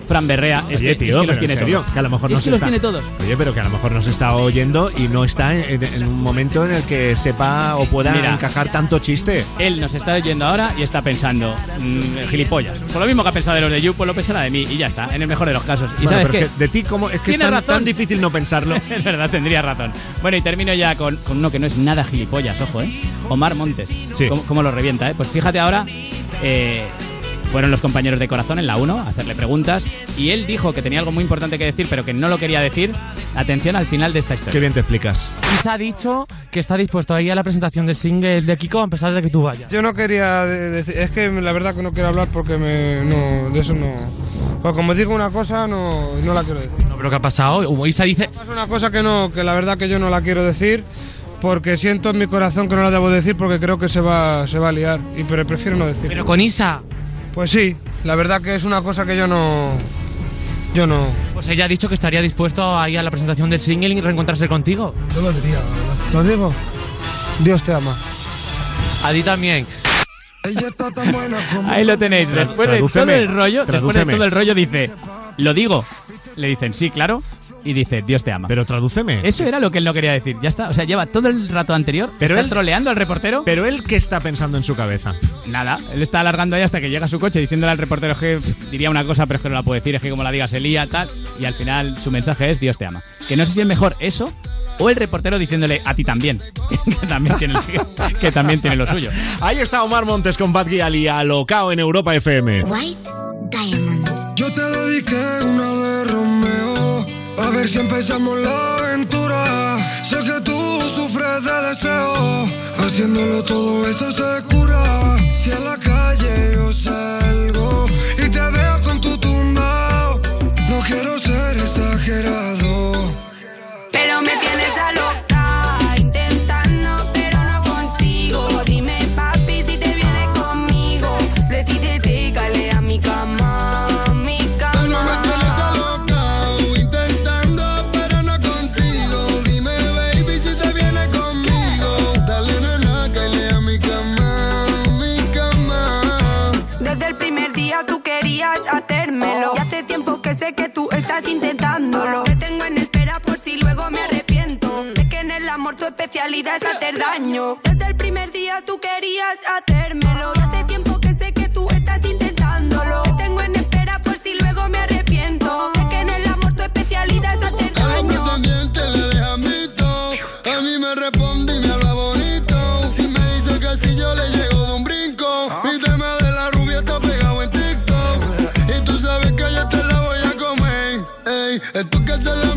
Fran Berrea. Es Oye, que, tío, es que los en tiene serio, todos. que a lo mejor Es no que se los está- tiene todos. Oye, pero que a lo mejor nos está oyendo y no está en, en un momento en el que sepa o pueda Mira. encajar tanto chiste. Él nos está oyendo ahora y está pensando, mm, gilipollas. Por lo mismo que ha pensado de los de You, pues lo pensará de mí y ya está, en el mejor de los casos. ¿Y Bueno, sabes pero qué? de ti, ¿cómo? Es que es tan, razón. tan difícil no pensarlo. (laughs) es verdad, tendría razón. Bueno, y termino ya con, con uno que no es nada gilipollas, ojo, ¿eh? Omar Montes. Sí. ¿Cómo, cómo lo revienta, eh? Pues fíjate ahora, eh, fueron los compañeros de corazón en la 1 a hacerle preguntas y él dijo que tenía algo muy importante que decir, pero que no lo quería decir. Atención al final de esta historia. Qué bien te explicas. Se ha dicho que está dispuesto a ir a la presentación del single de Kiko a pesar de que tú vayas. Yo no quería de- decir, es que la verdad que no quiero hablar porque me, no, de eso no. Pues como digo una cosa, no, no la quiero decir. No, pero ¿qué ha pasado? Isa dice... Es una cosa que no, que la verdad que yo no la quiero decir porque siento en mi corazón que no la debo decir porque creo que se va, se va a liar y pero prefiero no decir. Pero con Isa. Pues sí, la verdad que es una cosa que yo no, yo no. Pues ella ha dicho que estaría dispuesto a ir a la presentación del single y reencontrarse contigo. Yo lo diría, la verdad. Lo digo. Dios te ama. A ti también. Ahí lo tenéis. Después de todo el rollo, después de todo el rollo dice, lo digo. Le dicen, sí, claro. Y dice, Dios te ama. Pero tradúceme. Eso era lo que él no quería decir. Ya está. O sea, lleva todo el rato anterior Pero está él- troleando al reportero. Pero él, ¿qué está pensando en su cabeza? Nada, él está alargando ahí hasta que llega a su coche diciéndole al reportero que pff, diría una cosa, pero es que no la puede decir, es que como la diga se lía, tal. Y al final su mensaje es Dios te ama. Que no sé si es mejor eso o el reportero diciéndole a ti también, (laughs) que también tiene, el- que también tiene lo suyo. Ahí está Omar Montes con Pat Gyal y Alocao en Europa FM. White Diamond. Yo te dediqué una de Romeo. A ver si empezamos la aventura. Sé que tú sufres de deseo. Haciéndolo todo eso se cura. Si a la calle yo salgo y te veo con tu tumbao. No quiero tu especialidad es hacer daño. Desde el primer día tú querías hacérmelo. Hace tiempo que sé que tú estás intentándolo. Te tengo en espera por si luego me arrepiento. Sé que en el amor tu especialidad es hacer A los daño. pretendientes le deja mito. A mí me responde y me habla bonito. Si me dice que si yo le llego de un brinco. Mi tema de la rubia está pegado en TikTok. Y tú sabes que yo te la voy a comer. Ey, es tu casa la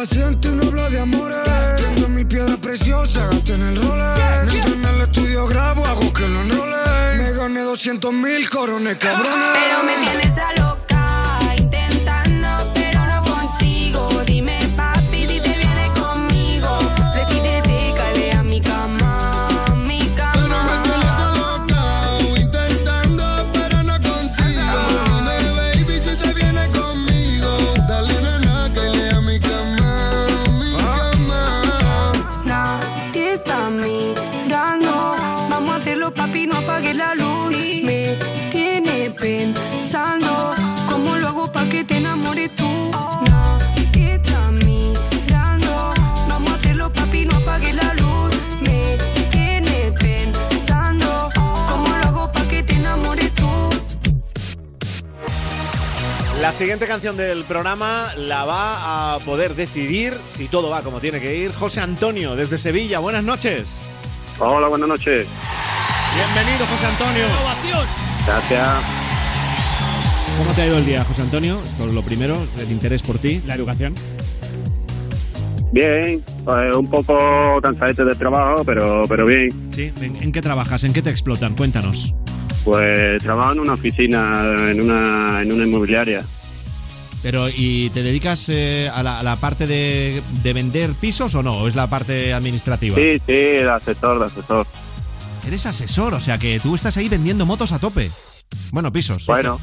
paciente y no habla de amores. Tengo mi piedra preciosa, gasté en el Rolex. Mientras en el estudio grabo, hago que lo enrole. Me gané 200 mil corones, cabrones. Pero me tienes a siguiente canción del programa la va a poder decidir, si todo va como tiene que ir, José Antonio, desde Sevilla. Buenas noches. Hola, buenas noches. Bienvenido, José Antonio. Gracias. ¿Cómo te ha ido el día, José Antonio? Por lo primero, el interés por ti. La educación. Bien, pues un poco cansadete del trabajo, pero, pero bien. Sí, ¿en, en qué trabajas? ¿En qué te explotan? Cuéntanos. Pues trabajo en una oficina, en una, en una inmobiliaria. Pero, ¿y te dedicas eh, a, la, a la parte de, de vender pisos o no? ¿O es la parte administrativa? Sí, sí, de asesor, de asesor. Eres asesor, o sea que tú estás ahí vendiendo motos a tope. Bueno, pisos. sí, Bueno,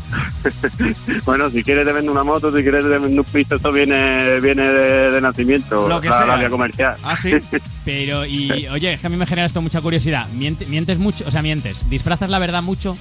(laughs) bueno, si quieres te vendo una moto, si quieres te vendo un piso, eso viene, viene de, de nacimiento. Lo que la, sea. la comercial. Ah, sí. (laughs) Pero, y oye, es que a mí me genera esto mucha curiosidad. Miente- ¿Mientes mucho? O sea, mientes. ¿Disfrazas la verdad mucho?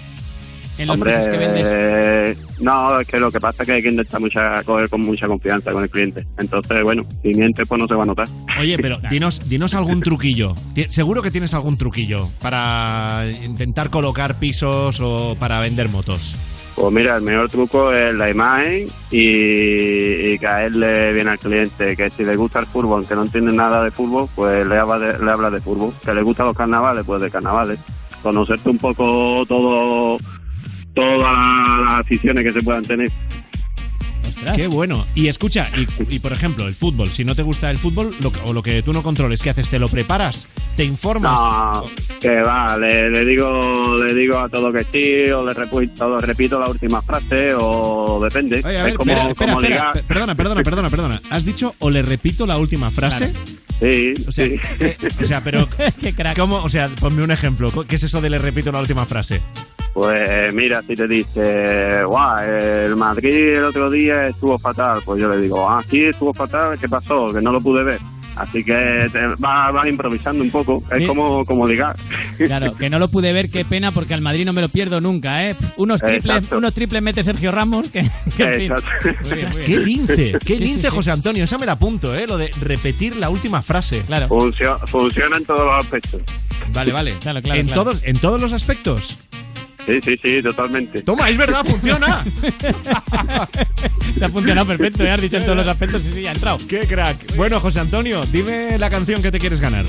En los Hombre, pisos que vendes. eh, no, es que lo que pasa es que hay que intentar mucha, coger con mucha confianza con el cliente. Entonces, bueno, si mientes, pues no se va a notar. Oye, (laughs) pero dinos, dinos algún truquillo. Seguro que tienes algún truquillo para intentar colocar pisos o para vender motos. Pues mira, el mejor truco es la imagen y, y caerle bien al cliente. Que si le gusta el fútbol, aunque no entiende nada de fútbol, pues le habla de, le habla de fútbol. Que le gustan los carnavales, pues de carnavales. Conocerte un poco todo todas las aficiones que se puedan tener. Qué bueno. Y escucha, y, y, por ejemplo, el fútbol. Si no te gusta el fútbol lo que- o lo que tú no controles, ¿qué haces? ¿Te lo preparas? ¿Te informas? No, que va, le, le digo le digo a todo que sí, o le repito, o le repito la última frase, o depende. Oye, a es ver, como, espera, espera, como espera. Pe- Perdona, perdona, perdona, perdona. ¿Has dicho o le repito la última frase? Sí, O sea, sí. eh, o sea, pero (laughs) ¿cómo? O sea, ponme un ejemplo. ¿Qué es eso de le repito la última frase? Pues mira, si te dice, guau, el Madrid el otro día estuvo fatal, pues yo le digo, ah, sí, estuvo fatal, ¿qué pasó? Que no lo pude ver. Así que te- vas vas improvisando un poco, es Mi- como, como ligar. Claro, que no lo pude ver, qué pena, porque al Madrid no me lo pierdo nunca, ¿eh? Unos triples, Exacto. unos triples mete Sergio Ramos, que, que en fin. Muy bien, muy ¡Qué lince! ¡Qué Sí, lince, sí, sí. José Antonio! Esa me la apunto, ¿eh? Lo de repetir la última frase. Claro. Funcio- funciona en todos los aspectos. Vale, vale. Claro, claro, ¿En, claro. Todos, ¿En todos los aspectos? Sí, sí, sí, totalmente. Toma, es verdad, funciona. (laughs) Te ha funcionado perfecto, ¿eh? Has dicho en todos los aspectos, sí, sí, ha entrado. ¡Qué crack! Bueno, José Antonio, dime la canción que te quieres ganar.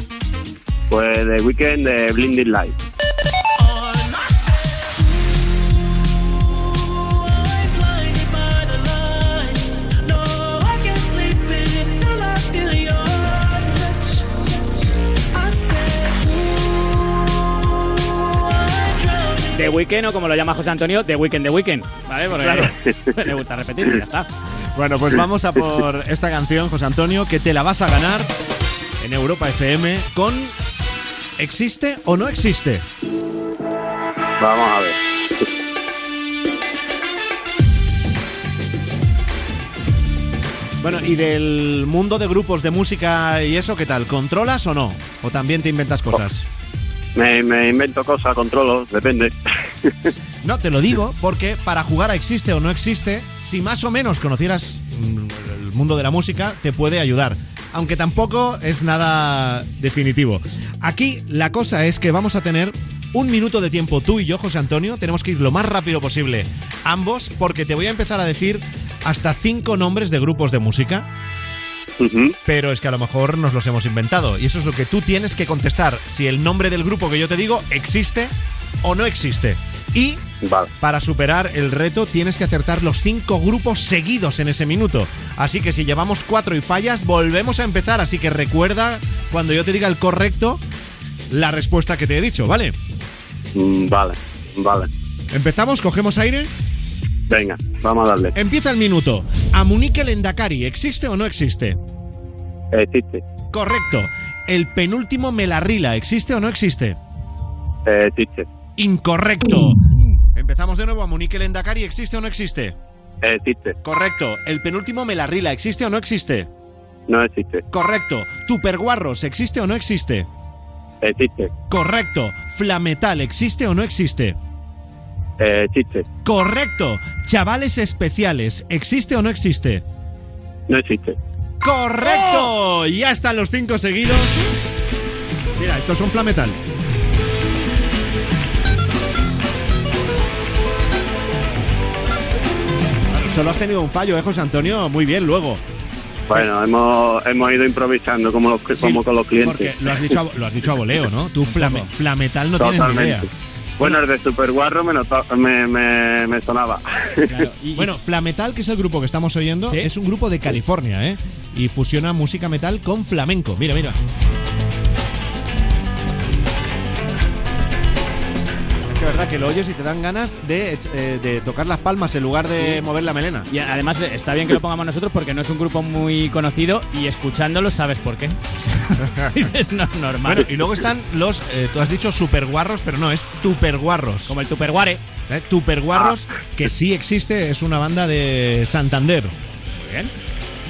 Pues de Weekend de Blinding Light. The Weekend o como lo llama José Antonio, The Weekend, The Weekend. ¿Vale? Porque Claro. (laughs) le gusta repetir y ya está. Bueno, pues vamos a por esta canción, José Antonio, que te la vas a ganar en Europa FM con ¿Existe o no existe? Vamos a ver. Bueno, y del mundo de grupos de música y eso, ¿qué tal? ¿Controlas o no? ¿O también te inventas cosas? Me, invento cosas, controlo, depende. No, te lo digo porque para jugar a existe o no existe, si más o menos conocieras mm, el mundo de la música, te puede ayudar. Aunque tampoco es nada definitivo. Aquí la cosa es que vamos a tener un minuto de tiempo tú y yo, José Antonio. Tenemos que ir lo más rápido posible ambos porque te voy a empezar a decir hasta cinco nombres de grupos de música. Pero es que a lo mejor nos los hemos inventado. Y eso es lo que tú tienes que contestar. Si el nombre del grupo que yo te digo existe o no existe. Y para superar el reto tienes que acertar los cinco grupos seguidos en ese minuto. Así que si llevamos cuatro y fallas, volvemos a empezar. Así que recuerda cuando yo te diga el correcto, la respuesta que te he dicho, ¿vale? Mm, Vale, vale. ¿Empezamos? ¿Cogemos aire? Venga, vamos a darle. Empieza el minuto. Amunique Lendakari, ¿existe o no existe? Existe, Correcto. El penúltimo Melarrila, ¿existe o no existe? existe, Incorrecto. Empezamos de nuevo. Amunique Lendakari, ¿existe o no existe? existe, Correcto. El penúltimo Melarrila, ¿existe o no existe? no existe, Correcto. Tuperguarros, ¿existe o no existe? existe, Correcto. Flametal, ¿existe o no existe? Existe, Correcto. Chavales especiales, ¿existe o no existe? no existe. ¡Correcto! Ya están los cinco seguidos. Mira, estos son Flametal. Solo has tenido un fallo, ¿eh, José Antonio? Muy bien, luego. Bueno, hemos, hemos ido improvisando como, los, como con los clientes. Porque lo has dicho a, lo has dicho a voleo, ¿no? Tú flame- Flametal no tienes ni idea. Bueno, el de Super Guarro me, me, me, me sonaba. Bueno, Flametal, que es el grupo que estamos oyendo, ¿Sí? es un grupo de California, ¿eh? Y fusiona música metal con flamenco. Mira, mira. Verdad que lo oyes y te dan ganas de, eh, de tocar las palmas en lugar de Sí. mover la melena. Y además eh, está bien que lo pongamos nosotros porque no es un grupo muy conocido y escuchándolo sabes por qué. (laughs) (laughs) es no- normal. Bueno, y luego están los, eh, tú has dicho superguarros, pero no, es tuperguarros. Como el tuperguare. ¿Eh? Tuperguarros, que sí existe, es una banda de Santander. Muy bien.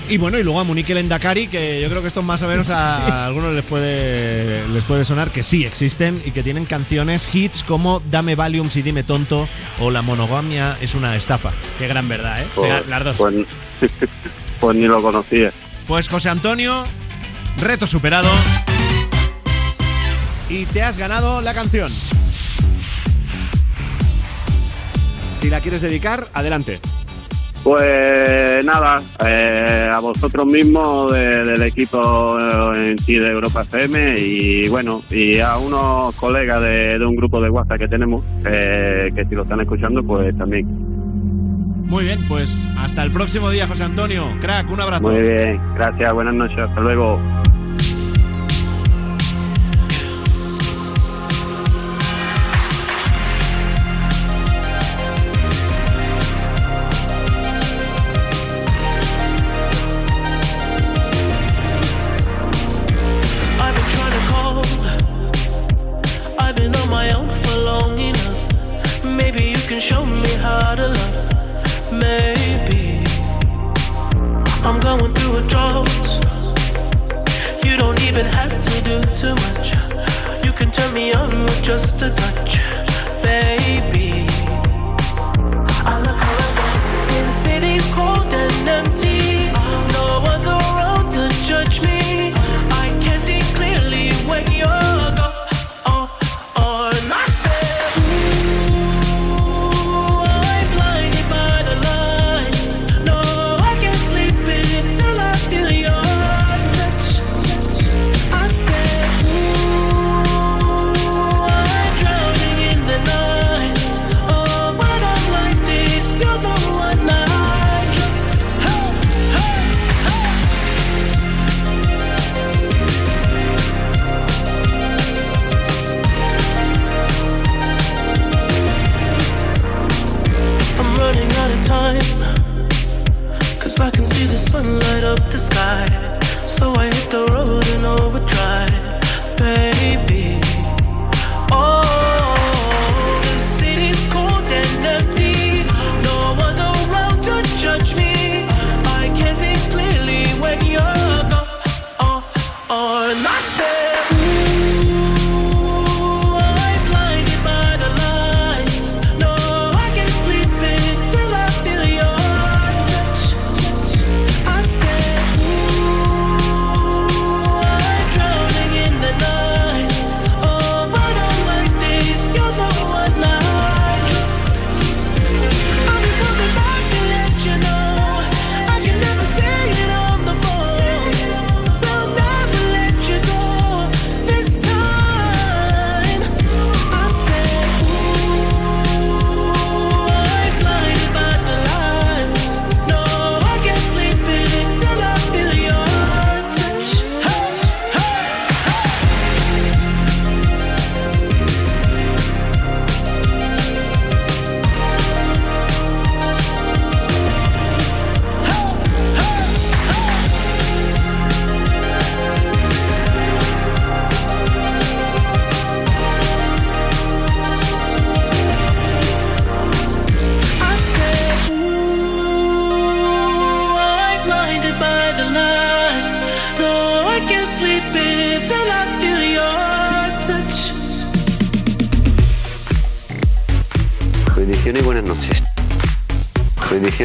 Y bueno, y luego a Monique Lendakari, que yo creo que esto más o menos a, (laughs) Sí. algunos les puede, les puede sonar que sí existen y que tienen canciones, hits como Dame Valium si dime tonto o La monogamia es una estafa. Qué gran verdad, ¿eh? Pues, pues, (laughs) pues ni lo conocía. Pues José Antonio, reto superado. Y te has ganado la canción. Si la quieres dedicar, adelante. Pues nada, eh, a vosotros mismos de- del equipo eh, en sí de Europa FM y bueno, y a unos colegas de, de un grupo de WhatsApp que tenemos, eh, que si lo están escuchando, pues también. Muy bien, pues hasta el próximo día, José Antonio. Crack, un abrazo. Muy bien, gracias, buenas noches, hasta luego. Drought. You don't even have to do too much. You can turn me on with just a touch, baby. I look around, since city's cold and empty. No one's around to judge me. Overdrive, baby.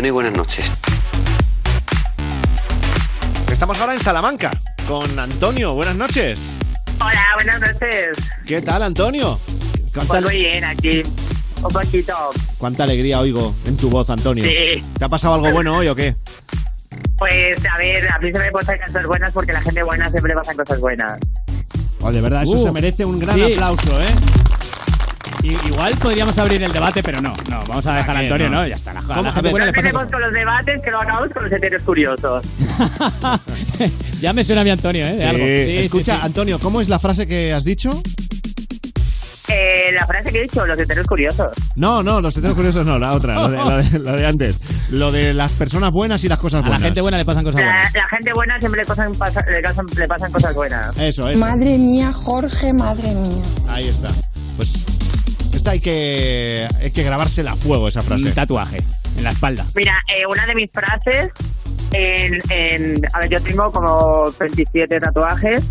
Y buenas noches. Estamos ahora en Salamanca con Antonio. Buenas noches. Hola, buenas noches. ¿Qué tal, Antonio? ¿Cuánta, Pues muy bien, aquí. Un poquito. cuánta alegría oigo en tu voz, Antonio. Sí. ¿Te ha pasado algo bueno hoy o qué? Pues a ver, a mí se me pasan cosas buenas porque la gente buena siempre pasan cosas buenas. Oh, de verdad, eso Uh, se merece un gran sí. aplauso, ¿eh? Igual podríamos abrir el debate, pero no, no, vamos a dejar a qué? Antonio, No. ¿no? Ya está. La, la ¿Cómo? A gente No empecemos con los debates, que lo acabamos con los heteros curiosos. (laughs) Ya me suena a mi Antonio, ¿eh? De Sí. algo. Sí, Escucha, sí, sí. Antonio, ¿cómo es la frase que has dicho? Eh, la frase que he dicho, los heteros curiosos. No, no, los heteros curiosos no, la otra, lo de, lo de- lo de antes. Lo de las personas buenas y las cosas A la buenas. gente buena le pasan cosas La, buenas. la gente buena siempre le pasan, pasa- le pasan, le pasan cosas buenas. Eso, eso. Madre mía, Jorge, madre mía. Ahí está. Pues esta hay que hay que grabársela a fuego esa frase. Un tatuaje en la espalda. Mira, eh, una de mis frases en, en... A ver, yo tengo como 27 tatuajes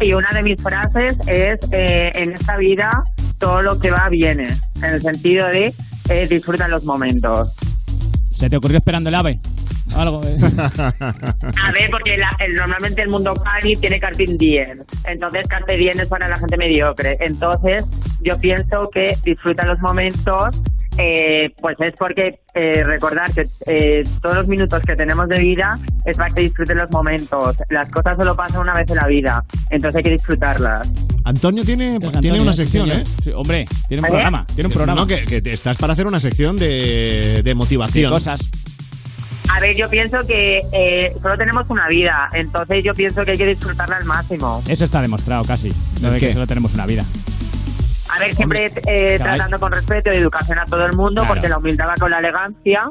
y una de mis frases es eh, en esta vida todo lo que va viene, en el sentido de eh, disfruta los momentos. ¿Se te ocurrió esperando el ave? Algo. eh. A ver, porque la- el- normalmente el mundo cani tiene carping diem. Entonces, carpe diem es para la gente mediocre. Entonces, yo pienso que disfruta los momentos, eh, pues es porque eh, recordar que eh, todos los minutos que tenemos de vida es para que disfruten los momentos. Las cosas solo pasan una vez en la vida. Entonces hay que disfrutarlas. Antonio tiene, Pues tiene Antonio, una sí, sección, señor. ¿eh? Sí, hombre, tiene un ¿Eh? programa. Tiene un programa. No, que, que estás para hacer una sección de, de motivación. De cosas. A ver, yo pienso que eh, solo tenemos una vida. Entonces, yo pienso que hay que disfrutarla al máximo. Eso está demostrado casi. Lo ¿El de que solo tenemos una vida. A ver, siempre eh, tratando con respeto y educación a todo el mundo, Claro. porque la humildad va con la elegancia.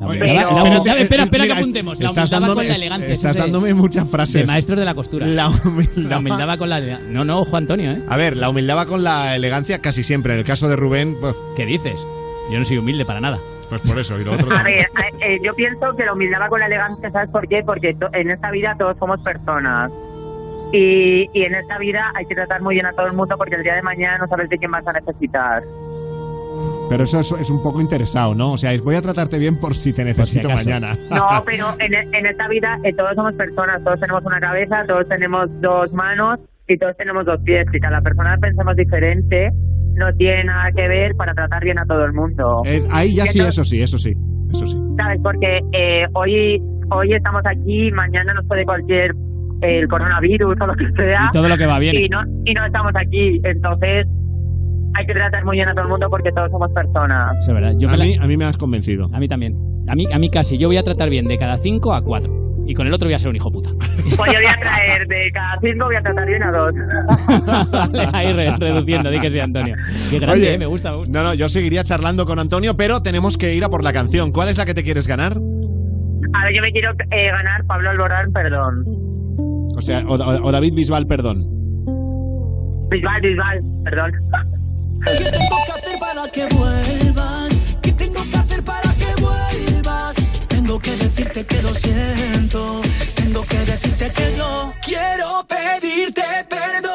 Oye, Pero- La- la- Pero- espera, espera, Mira, que apuntemos. La estás humildad va dándome, con la elegancia. estás de- dándome muchas frases. De maestros de la costura. La humildad, La humildad va con la elegancia. No, no, ojo Antonio, ¿eh? A ver, la humildad va con la elegancia casi siempre. En el caso de Rubén, pues, ¿Qué dices? Yo no soy humilde para nada. Pues por eso. Y lo otro (laughs) A también. ver, eh, yo pienso que la humildad va con la elegancia, ¿sabes por qué? Porque to- en esta vida todos somos personas. Y, y en esta vida hay que tratar muy bien a todo el mundo porque el día de mañana no sabes de quién vas a necesitar. Pero eso es, es un poco interesado, ¿no? O sea, es voy a tratarte bien por si te necesito mañana. (laughs) No, (laughs) pero en, en esta vida eh, todos somos personas, todos tenemos una cabeza, todos tenemos dos manos y todos tenemos dos pies. Si cada persona pensamos diferente, no tiene nada que ver para tratar bien a todo el mundo. Es- ahí ya sí, eso sí, eso sí. Eso sí. ¿Sabes? Porque eh, hoy, hoy estamos aquí, mañana nos puede cualquier el coronavirus o lo que sea. Y todo lo que va bien. Y no, y no estamos aquí. Entonces, hay que tratar muy bien a todo el mundo porque todos somos personas. Es verdad. Yo a, me la- mí, a mí me has convencido. a mí también. A mí, a mí casi. Yo voy a tratar bien de cada cinco a cuatro. Y con el otro voy a ser un hijo puta. Pues yo voy a traer de cada cinco, voy a tratar bien a dos. (laughs) Vale, ahí re- reduciendo. Di que sí, Antonio. Qué grande, Oye, eh, me gusta, me gusta. No, no, yo seguiría charlando con Antonio, pero tenemos que ir a por la canción. ¿Cuál es la que te quieres ganar? A ver, yo me quiero eh, ganar Pablo Alborán, perdón. O sea, o, o- o David Bisbal, perdón. Bisbal, Bisbal, perdón. ¿Qué tengo que hacer para que vuelvas? ¿Qué tengo Tengo que decirte que lo siento. Tengo que decirte que yo quiero pedirte perdón.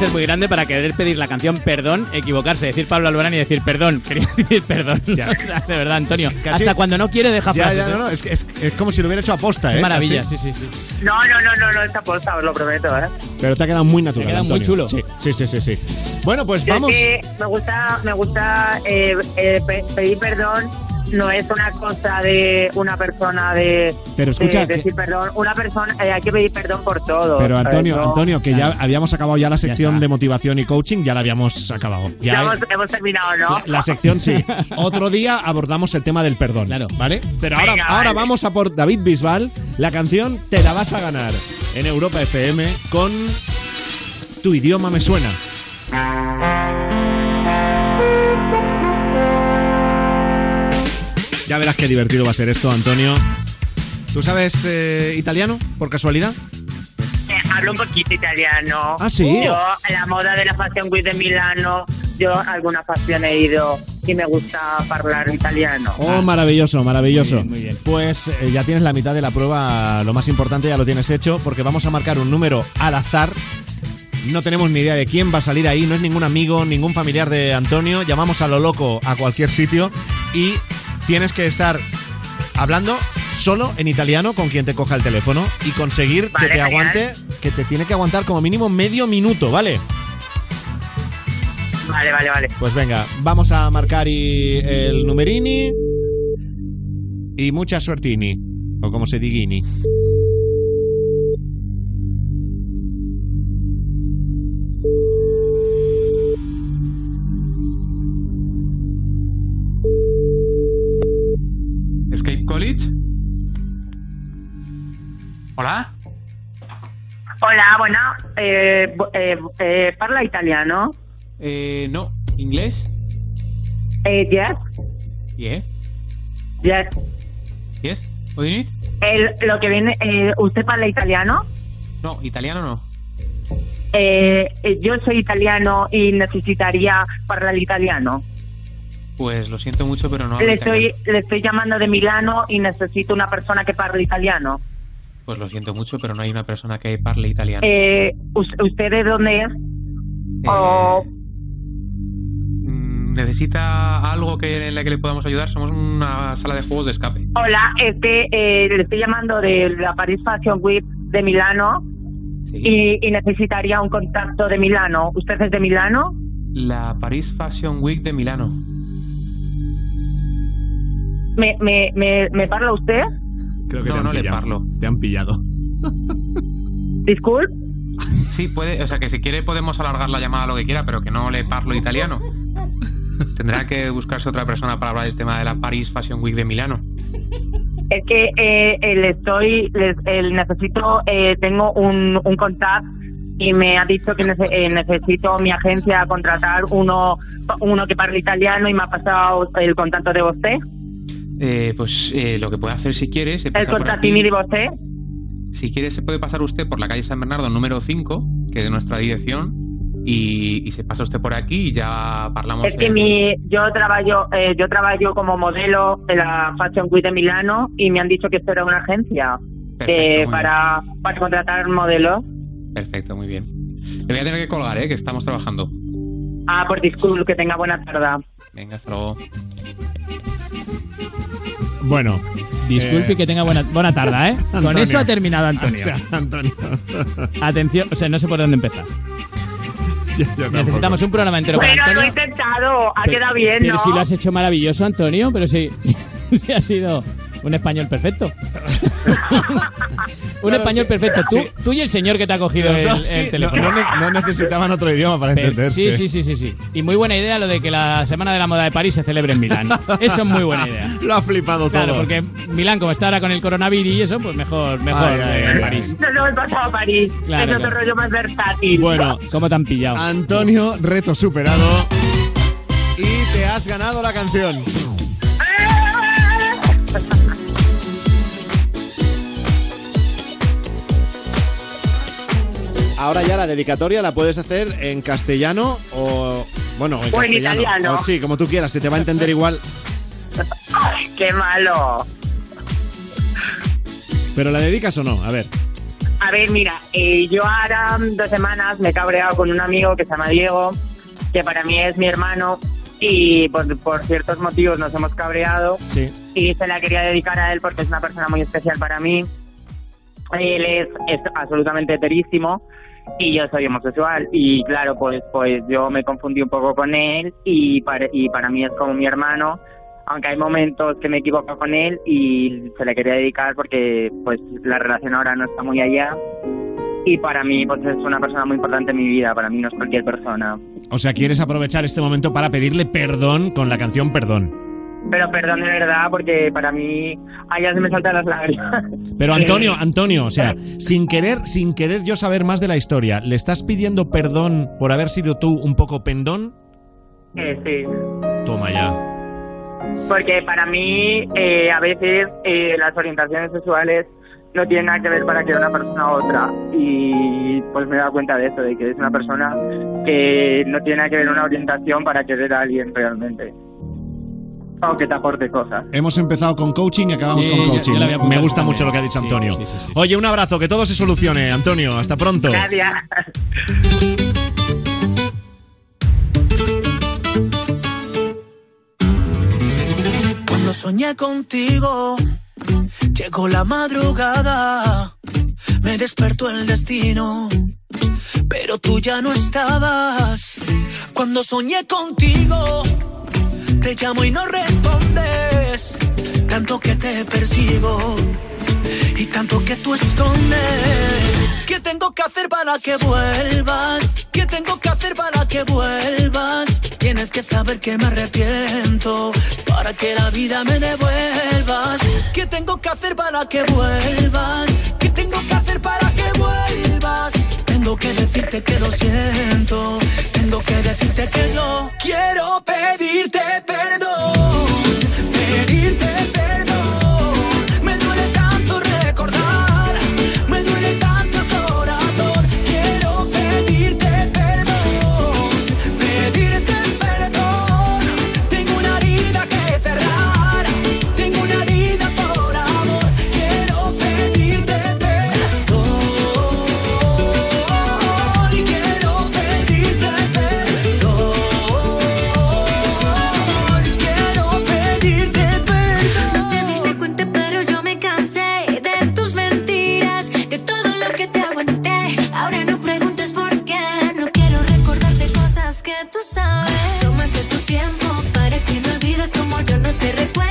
Ser muy grande para querer pedir la canción Perdón, equivocarse, decir Pablo Alborán y decir Perdón. (laughs) Quería decir Perdón. (laughs) Sea, de verdad, Antonio. Casi- Hasta cuando no quiere deja Ya, frases. ya, no, ¿eh? no, es, es, es como si lo hubiera hecho aposta, ¿eh? maravilla, Casi. sí, sí, sí. No, no, no, no, no está posta, os lo prometo, ¿eh? Pero te ha quedado muy natural. Te queda muy Antonio. chulo. Sí, sí, sí, sí. sí. Bueno, pues Yo es vamos. que me gusta, me gusta eh, eh, pe- pedir perdón. No es una cosa de una persona de, Pero escucha de que- decir perdón. Una persona, eh, hay que pedir perdón por todo. Pero. Antonio, No- Antonio, que ya habíamos acabado ya la sección de motivación y coaching, ya la habíamos acabado. Ya Ya hemos, hemos terminado, ¿no? la, la sección sí. (laughs) Otro día abordamos el tema del perdón, Claro. ¿vale? Pero ahora, Venga, ahora vale. vamos a por David Bisbal, la canción Te la vas a ganar en Europa FM con Tu idioma me suena. Ya verás qué divertido va a ser esto, Antonio. ¿Tú sabes eh, italiano, por casualidad? Eh, hablo un poquito italiano. Ah, ¿sí? Yo a la moda de la Fashion Week de Milano, yo a alguna fashion he ido y me gusta hablar italiano. Oh, maravilloso, maravilloso. Muy bien, muy bien. Pues eh, ya tienes la mitad de la prueba, lo más importante ya lo tienes hecho, porque vamos a marcar un número al azar. No tenemos ni idea de quién va a salir ahí, no es ningún amigo, ningún familiar de Antonio. Llamamos a lo loco a cualquier sitio y tienes que estar hablando solo en italiano con quien te coja el teléfono y conseguir Vale, que te genial. aguante, que te tiene que aguantar como mínimo medio minuto, ¿vale? Vale, vale, vale. Pues venga, vamos a marcar y el numerini y mucha suertini, o como se digini. Hola? Hola, bueno, eh, eh, eh, parla italiano? Eh, no. ¿Inglés? Eh, yes, Yeah. yes. Yes. What do you need? El, lo que viene, eh, ¿usted parla italiano? No, italiano no. Eh, eh, yo soy italiano y necesitaría hablar italiano. Pues lo siento mucho, pero no hablo Le italiano. estoy, le estoy llamando de Milano y necesito una persona que parle italiano. Pues lo siento mucho, pero no hay una persona que parle italiano. Eh, us- ¿Usted de dónde es? O- Mm, ¿Necesita algo que en la que le podamos ayudar? Somos una sala de juegos de escape. Hola, es que eh, le estoy llamando de la Paris Fashion Week de Milano y, y necesitaría un contacto de Milano. ¿Usted es de Milano? La Paris Fashion Week de Milano. ¿Me, me, me, me parla usted? Creo que No, te han no le pillado. parlo. Te han pillado. (laughs) Disculpe. Sí, puede, o sea que si quiere podemos alargar la llamada a lo que quiera, pero que no le parlo italiano. Tendrá que buscarse otra persona para hablar del tema de la Paris Fashion Week de Milano. Es que eh, eh, le estoy, les- el necesito, eh, tengo un, un contact y me ha dicho que nece- eh, necesito mi agencia contratar uno, uno que parle italiano y me ha pasado el contacto de usted, Eh, pues eh, lo que puede hacer si quiere, se el aquí. de usted. Si quiere se puede pasar usted por la calle San Bernardo número 5, que es de nuestra dirección, y, y se pasa usted por aquí y ya hablamos. Es que de- mi, yo trabajo, eh, yo trabajo como modelo de la Fashion Week de Milano y me han dicho que esto era una agencia Perfecto, para, para contratar modelos. Perfecto, muy bien. Le voy a tener que colgar, ¿eh? que estamos trabajando. Ah, por disculpe, que tenga buena tarde. Venga, hasta luego. Bueno. Disculpe eh, que tenga buena, buena tarde, ¿eh? (laughs) Con Antonio. eso ha terminado Antonio. (laughs) O sea, Antonio. (laughs) Atención, o sea, no sé por dónde empezar. Yo. Necesitamos un programa entero para Bueno, lo he Antonio. intentado, ha Pero- quedado bien, Pero ¿no? si lo has hecho maravilloso, Antonio, pero sí, sí ha sido un español perfecto. (laughs) un español perfecto. Tú, tú y el señor que te ha cogido el, dos, sí, teléfono. no ne- no necesitaban otro idioma para Pero- entenderse. Sí, sí, sí, sí, sí. Y muy buena idea lo de que la Semana de la Moda de París se celebre en Milán. Eso es muy buena idea. (laughs) Lo ha flipado Claro, todo. porque Milán, como está ahora con el coronavirus y eso, pues mejor, mejor Ay, ay, ay, París. No lo he pasado a París. Claro, es otro claro. rollo más versátil. Bueno, ¿Cómo te han pillado? Antonio, reto superado. Y te has ganado la canción. Ahora ya la dedicatoria la puedes hacer en castellano o. Bueno, en O en italiano. O sí, como tú quieras, se te va a entender igual. Ay, qué malo. Pero la dedicas o no, a ver. A ver, mira, eh, yo ahora mm, dos semanas me he cabreado con un amigo que se llama Diego, que para mí es mi hermano, y por, por ciertos motivos nos hemos cabreado. Sí. Y se la quería dedicar a él porque es una persona muy especial para mí. Él es, es absolutamente heterísimo y yo soy homosexual. Y claro, pues, pues yo me confundí un poco con él y para, y para mí es como mi hermano. Aunque hay momentos que me equivoco con él y se le quería dedicar porque pues la relación ahora no está muy allá. Y para mí pues es una persona muy importante en mi vida, para mí no es cualquier persona. O sea, quieres aprovechar este momento para pedirle perdón con la canción Perdón. Pero perdón de verdad porque para mí allá se me saltan las lágrimas. Pero (laughs) Antonio, Antonio, o sea, sin querer, sin querer yo saber más de la historia, ¿le estás pidiendo perdón por haber sido tú un poco pendón? Eh, sí. Toma ya. Porque para mí, eh, a veces, eh, las orientaciones sexuales no tienen nada que ver para que una persona u otra. Y pues me he dado cuenta de eso, de que es una persona que no tiene nada que ver una orientación para querer a alguien realmente. O que te aporte cosas. Hemos empezado con coaching y acabamos Sí, con coaching. yo Me gusta también. mucho lo que ha dicho Sí, Antonio. sí, sí, sí, sí. Oye, un abrazo, que todo se solucione, Antonio. Hasta pronto. Gracias. Cuando soñé contigo, llegó la madrugada, me despertó el destino, pero tú ya no estabas. Cuando soñé contigo, te llamo y no respondes, tanto que te persigo y tanto que tú escondes. ¿Qué tengo que hacer para que vuelvas? ¿Qué tengo que hacer para que vuelvas? Tienes que saber que me arrepiento para que la vida me devuelvas. ¿Qué tengo que hacer para que vuelvas? ¿Qué tengo que hacer para que vuelvas? Tengo que decirte que lo siento. Tengo que decirte que yo quiero pedirte perdón. Tómate tu tiempo para que no olvides como yo no te recuerdo.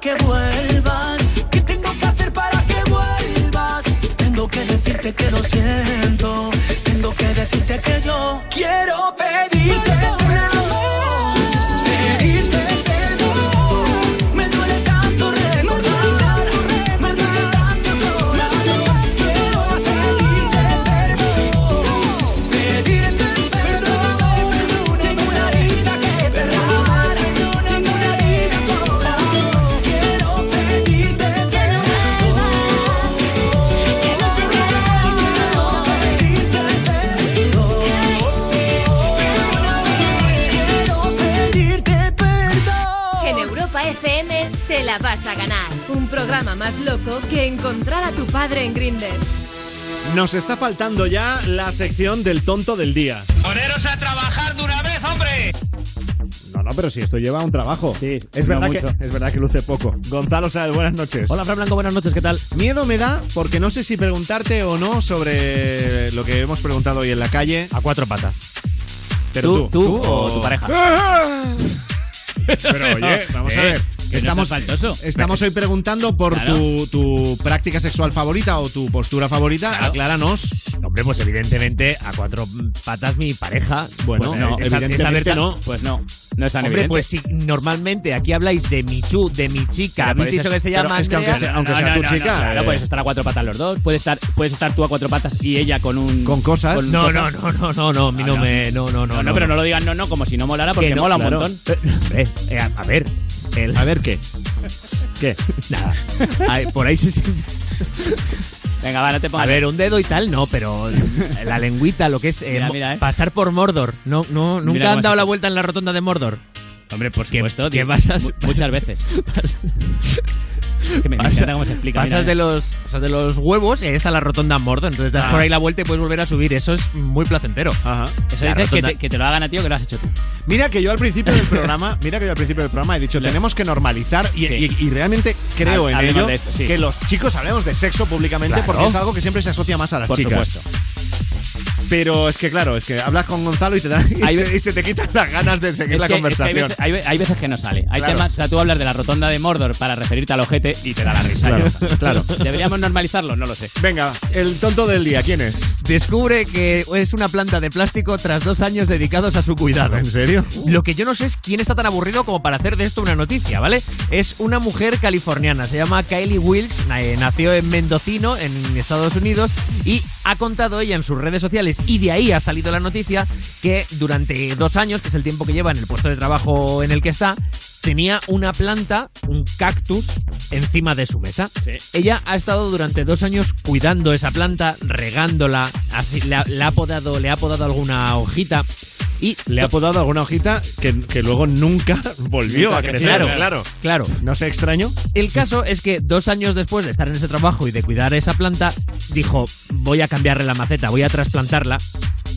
Que vuelvas? Encontrar a tu padre en Grinder. Nos está faltando ya la sección del tonto del día. ¡Poneros a trabajar de una vez, hombre! No, no, pero si esto lleva un trabajo. Sí, es verdad, que, es verdad que luce poco. Gonzalo Sáenz, buenas noches. Hola, Fran Blanco, buenas noches, ¿qué tal? Miedo me da porque no sé si preguntarte o no sobre lo que hemos preguntado hoy en la calle. A cuatro patas. Pero ¿Tú- tú o tu pareja? (laughs) Pero oye, vamos a Eh, ver. Que Estamos, estamos hoy preguntando por Claro. tu, tu práctica sexual favorita o tu postura favorita. Acláranos. Hombre, pues evidentemente a cuatro patas mi pareja. Bueno, pues, no, esa- evidentemente esa no. Pues no, no es tan Hombre, evidente. pues si normalmente aquí habláis de mi chu, de mi chica, Pero habéis dicho que se llama es que aunque sea- aunque sea tu chica, claro, eh. puedes estar a cuatro patas los dos, puedes estar, puedes estar tú a cuatro patas y ella con un con cosas. No, no, no, no, no, no, mí no me, no, no, no, No, no, pero no lo digan no, no, como si no molara porque Que no, mola un montón. Eh, eh, a, a ver, el- a ver qué, (laughs) qué, nada, Ay, por ahí se siente. Venga, va, no te A pongas. ver, un dedo y tal, no, pero la lengüita, lo que es (laughs) eh, Mira, mo- mira, eh. pasar por Mordor. No, no, nunca han dado la vuelta en la rotonda de Mordor. Hombre, por supuesto, que tío. Mu- (laughs) muchas veces. (laughs) que me, me Pasa- encanta cómo se explica. pasas, mira, de mira. los, pasas de los huevos y ahí está la rotonda Mordor. Entonces das Ah. por ahí la vuelta y puedes volver a subir. Eso es muy placentero. Ajá. Eso La dices que te, que te lo hagan a ti o que lo has hecho tú. Mira que yo al principio del programa, (laughs) mira que yo al principio del programa he dicho, tenemos que normalizar y, Sí. y- y realmente creo en ello esto, sí. que los chicos hablemos de sexo públicamente Claro. porque es algo que siempre se asocia más a las Por chicas. supuesto. Pero es que claro, es que hablas con Gonzalo y, te da, y, Hay se, ve- y se te quitan las ganas de seguir Es la que- es que conversación. hay, veces, hay ve- hay veces que no sale. Hay Claro. temas, o sea, tú hablas de la rotonda de Mordor para referirte al ojete y te da la risa. Claro, claro. (laughs) ¿Deberíamos normalizarlo? No lo sé. Venga, el tonto del día, ¿quién es? Descubre que es una planta de plástico tras dos años dedicados a su cuidado. ¿En serio? Lo que yo no sé es quién está tan aburrido como para hacer de esto una noticia, ¿vale? Es una mujer californiana, se llama Kylie Wills, eh, nació en Mendocino, en Estados Unidos, y ha contado ella en sus redes sociales, y de ahí ha salido la noticia, que durante dos años, que es el tiempo que lleva en el puesto de trabajo en el que está, tenía una planta, un cactus, encima de su mesa. Ella ha estado durante dos años cuidando esa planta, regándola, así, le, ha, le ha podado, le ha podado alguna hojita. Y Le ha podado alguna hojita que, que luego nunca (laughs) volvió Nunca a crecer. creció, claro. Claro. No sé, extraño. El caso es que dos años después de estar en ese trabajo y de cuidar esa planta, dijo, voy a cambiarle la maceta, voy a trasplantarla,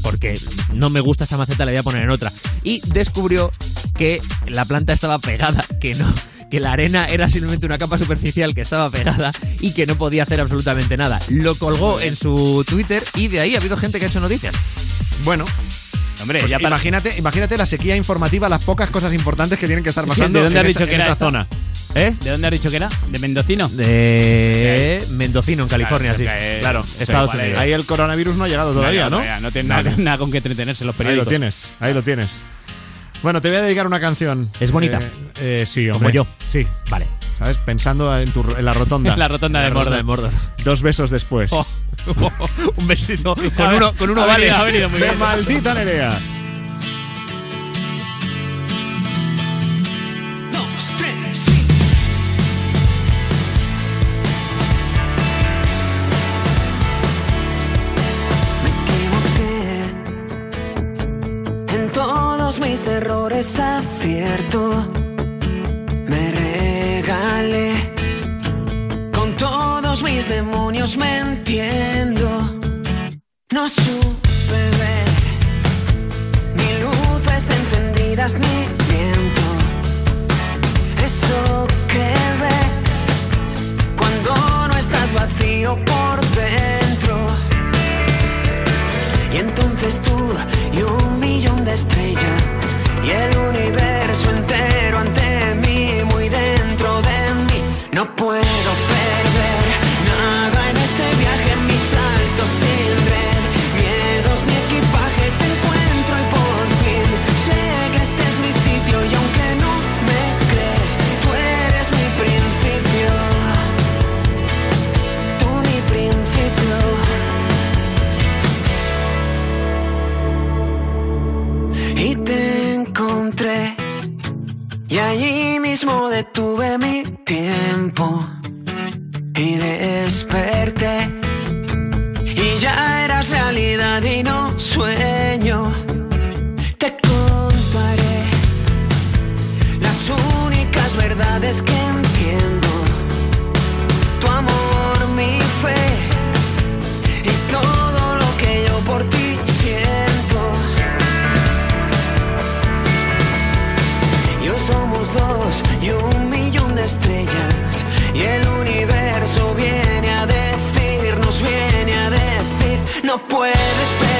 porque no me gusta esta maceta, la voy a poner en otra. Y descubrió que la planta estaba pegada, que no que la arena era simplemente una capa superficial que estaba pegada y que no podía hacer absolutamente nada. Lo colgó en su Twitter y de ahí ha habido gente que ha hecho noticias. Bueno, Hombre, pues ya para- imagínate, imagínate la sequía informativa, las pocas cosas importantes que tienen que estar (laughs) pasando ¿De dónde has esa, dicho que en era esa esta? zona. ¿Eh? ¿De dónde has dicho que era? ¿De Mendocino? De Mendocino, en California, sí. Claro, Estados sí, Unidos. Ahí el coronavirus no ha llegado todavía, ¿no? No, no tiene nada, nada con que entretenerse los Ahí periódicos. lo tienes, ahí lo tienes. Bueno, te voy a dedicar una canción. ¿Es bonita? Eh, eh, sí, Como hombre. yo. Sí. Vale. ¿Sabes? Pensando en, tu, en la rotonda. En (laughs) la rotonda de En Mordor. de Mordor. Dos besos después. Oh. (laughs) Un besito. Con uno, con uno ha vale. venido, ha venido muy De bien. maldita Nerea. Mis errores acierto. Me regalé con todos mis demonios me entiendo. No supe ver ni luces encendidas ni viento. Eso que ves cuando no estás vacío por dentro. Tú y un millón de estrellas y el universo entero ante mí muy dentro de No puedo y allí mismo detuve mi tiempo y desperté. Y ya eras realidad y no sueño. Te contaré las únicas verdades que no puedes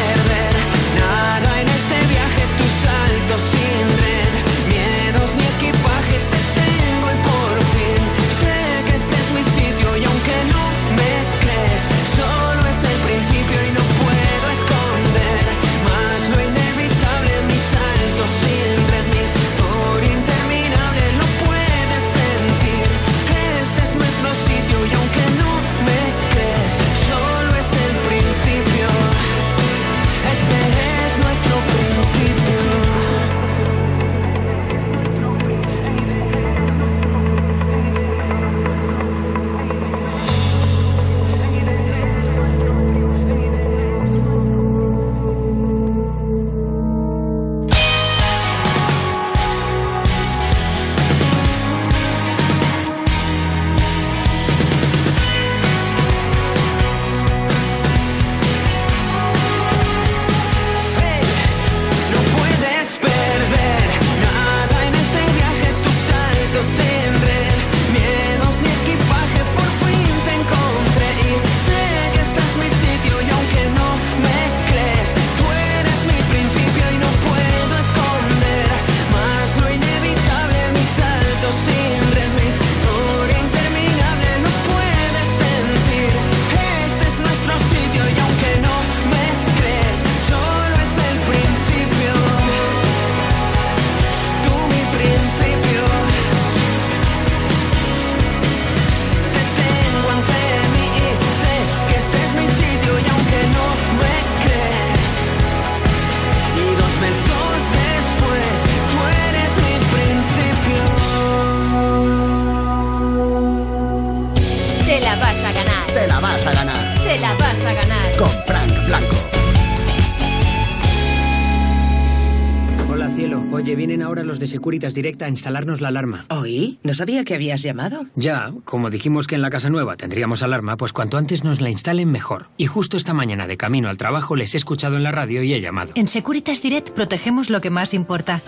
Securitas Direct a instalarnos la alarma. ¿Oí? No sabía que habías llamado. Ya, como dijimos que en la casa nueva tendríamos alarma, pues cuanto antes nos la instalen mejor. Y justo esta mañana de camino al trabajo les he escuchado en la radio y he llamado. En Securitas Direct protegemos lo que más importa.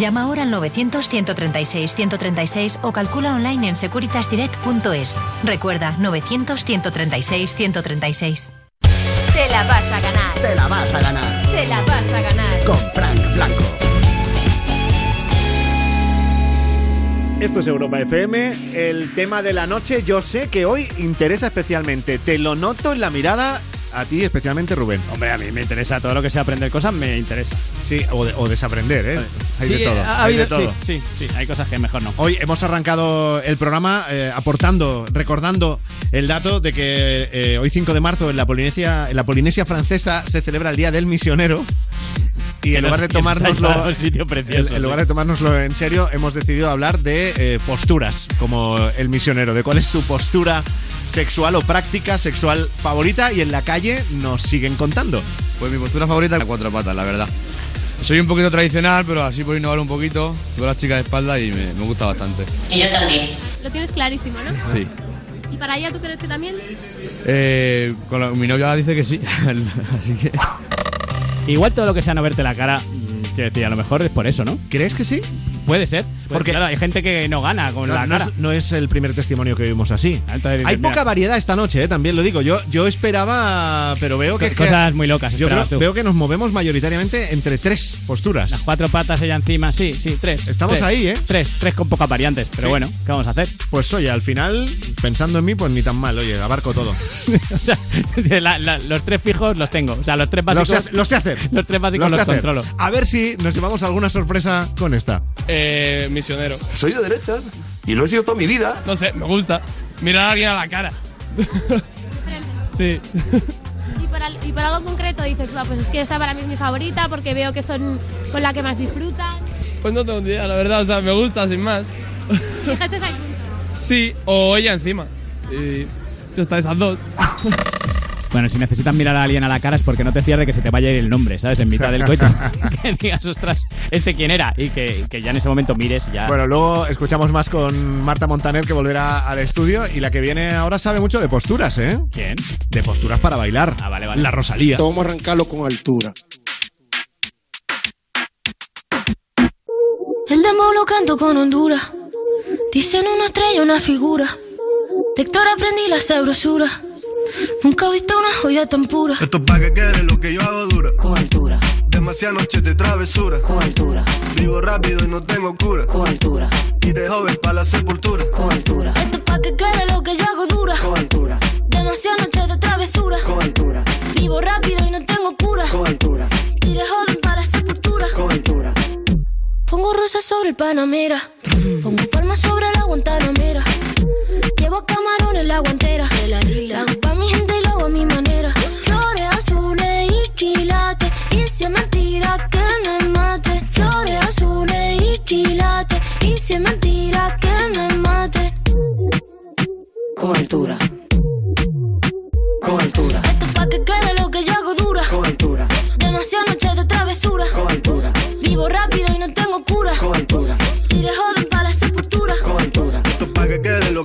Llama ahora al 900-136-136 o calcula online en securitasdirect.es. Recuerda, 900-136-136. Te la vas a ganar. Te la vas a ganar. Te la vas a ganar. Con Frank Blanco. Esto es Europa FM, el tema de la noche. Yo sé que hoy interesa especialmente. Te lo noto en la mirada a ti, especialmente Rubén. Hombre, a mí me interesa todo lo que sea aprender cosas, me interesa. Sí, o, de- o desaprender, ¿eh? Hay Sí, de todo. ha hay de todo. sí, sí, sí, hay cosas que mejor no. Hoy hemos arrancado el programa eh, aportando, recordando el dato de que eh, hoy 5 de marzo en la Polinesia, en la Polinesia francesa se celebra el Día del Misionero. Y en lugar de tomárnoslo, llevado a un sitio precioso, en, en lugar de tomárnoslo en serio, hemos decidido hablar de eh, posturas como el misionero, de cuál es tu postura sexual o práctica sexual favorita y en la calle nos siguen contando. Pues mi postura favorita es la cuatro patas, la verdad. Soy un poquito tradicional, pero así por innovar un poquito. Veo a las chicas de espalda y me, me gusta bastante. Y yo también. Lo tienes clarísimo, ¿no? Sí. ¿Y para ella tú crees que también? Eh, con la- mi novia dice que sí, (laughs) así que... Igual todo lo que sea no verte la cara, mm, quiero decir, a lo mejor es por eso, ¿no? ¿Crees que sí? Puede ser, porque claro, hay gente que no gana con No, la no cara. es, no es el primer testimonio que vimos así. Entonces, Hay mira, poca variedad esta noche, eh, también lo digo. Yo, yo esperaba, pero veo que. Co- cosas muy locas Yo creo- tú. veo que nos movemos mayoritariamente entre tres posturas. Las cuatro patas ella encima, sí, sí, tres. Estamos Tres. ahí, ¿eh? Tres, tres con pocas variantes, pero Sí. bueno, ¿qué vamos a hacer? Pues oye, al final, pensando en mí, pues ni tan mal, oye, abarco todo. (laughs) o sea, (laughs) la- la- los tres fijos los tengo. O sea, los tres básicos. los sé hacer. (laughs) Los tres básicos Los los, controlo. A ver si nos llevamos alguna sorpresa con esta. Eh, misionero. Soy de derechas y lo he sido toda mi vida. No sé, me gusta. Mirar a alguien a la cara. sí. Y por, al- y por algo concreto dices, "Buah, pues es que esta para mí es mi favorita porque veo que son con la que más disfrutan. Pues no tengo ni idea, la verdad. O sea, me gusta, sin más. Y ese es el punto. Sí, o ella encima. Y ya está, esas dos. (laughs) Bueno, si necesitas mirar a alguien a la cara es porque no te fías de que se te vaya a ir el nombre, ¿sabes? En mitad del coito. (laughs) (laughs) que digas, ostras, ¿este quién era? Y que, que ya en ese momento mires y ya. Bueno, luego escuchamos más con Marta Montaner que volverá al estudio y la que viene ahora sabe mucho de posturas, ¿eh? ¿Quién? De posturas para bailar. Ah, vale, vale. La Rosalía. Vamos a arrancarlo con altura. El demo lo canto con Honduras. Dicen una estrella, una figura. De Héctor aprendí la sabrosura. Nunca he visto una joya tan pura. Esto es pa' que quede lo que yo hago dura. Con altura. Demasiadas noches de travesura. Con altura. Vivo rápido y no tengo cura. Con altura. Y de joven para la sepultura. Con altura. Esto es pa' que quede lo que yo hago dura. Con altura. Demasiadas noches de travesura. Con altura. Vivo rápido y no tengo cura. Con altura. Y de joven para la sepultura. Con altura. Pongo rosas sobre el Panamera. Pongo palmas sobre la Guantanamera. Llevo camarones la guantera. La hago pa' mi gente y lo hago a mi manera. Flores azules y quilates. Y si es mentira que me mate. Flores azules y quilates. Y si es mentira que me mate. Con altura. Con altura. Esto es pa' que quede lo que yo hago dura. Con altura. Demasiadas noches de travesura. Con altura. Vivo rápido y no tengo cura. Con altura. Y de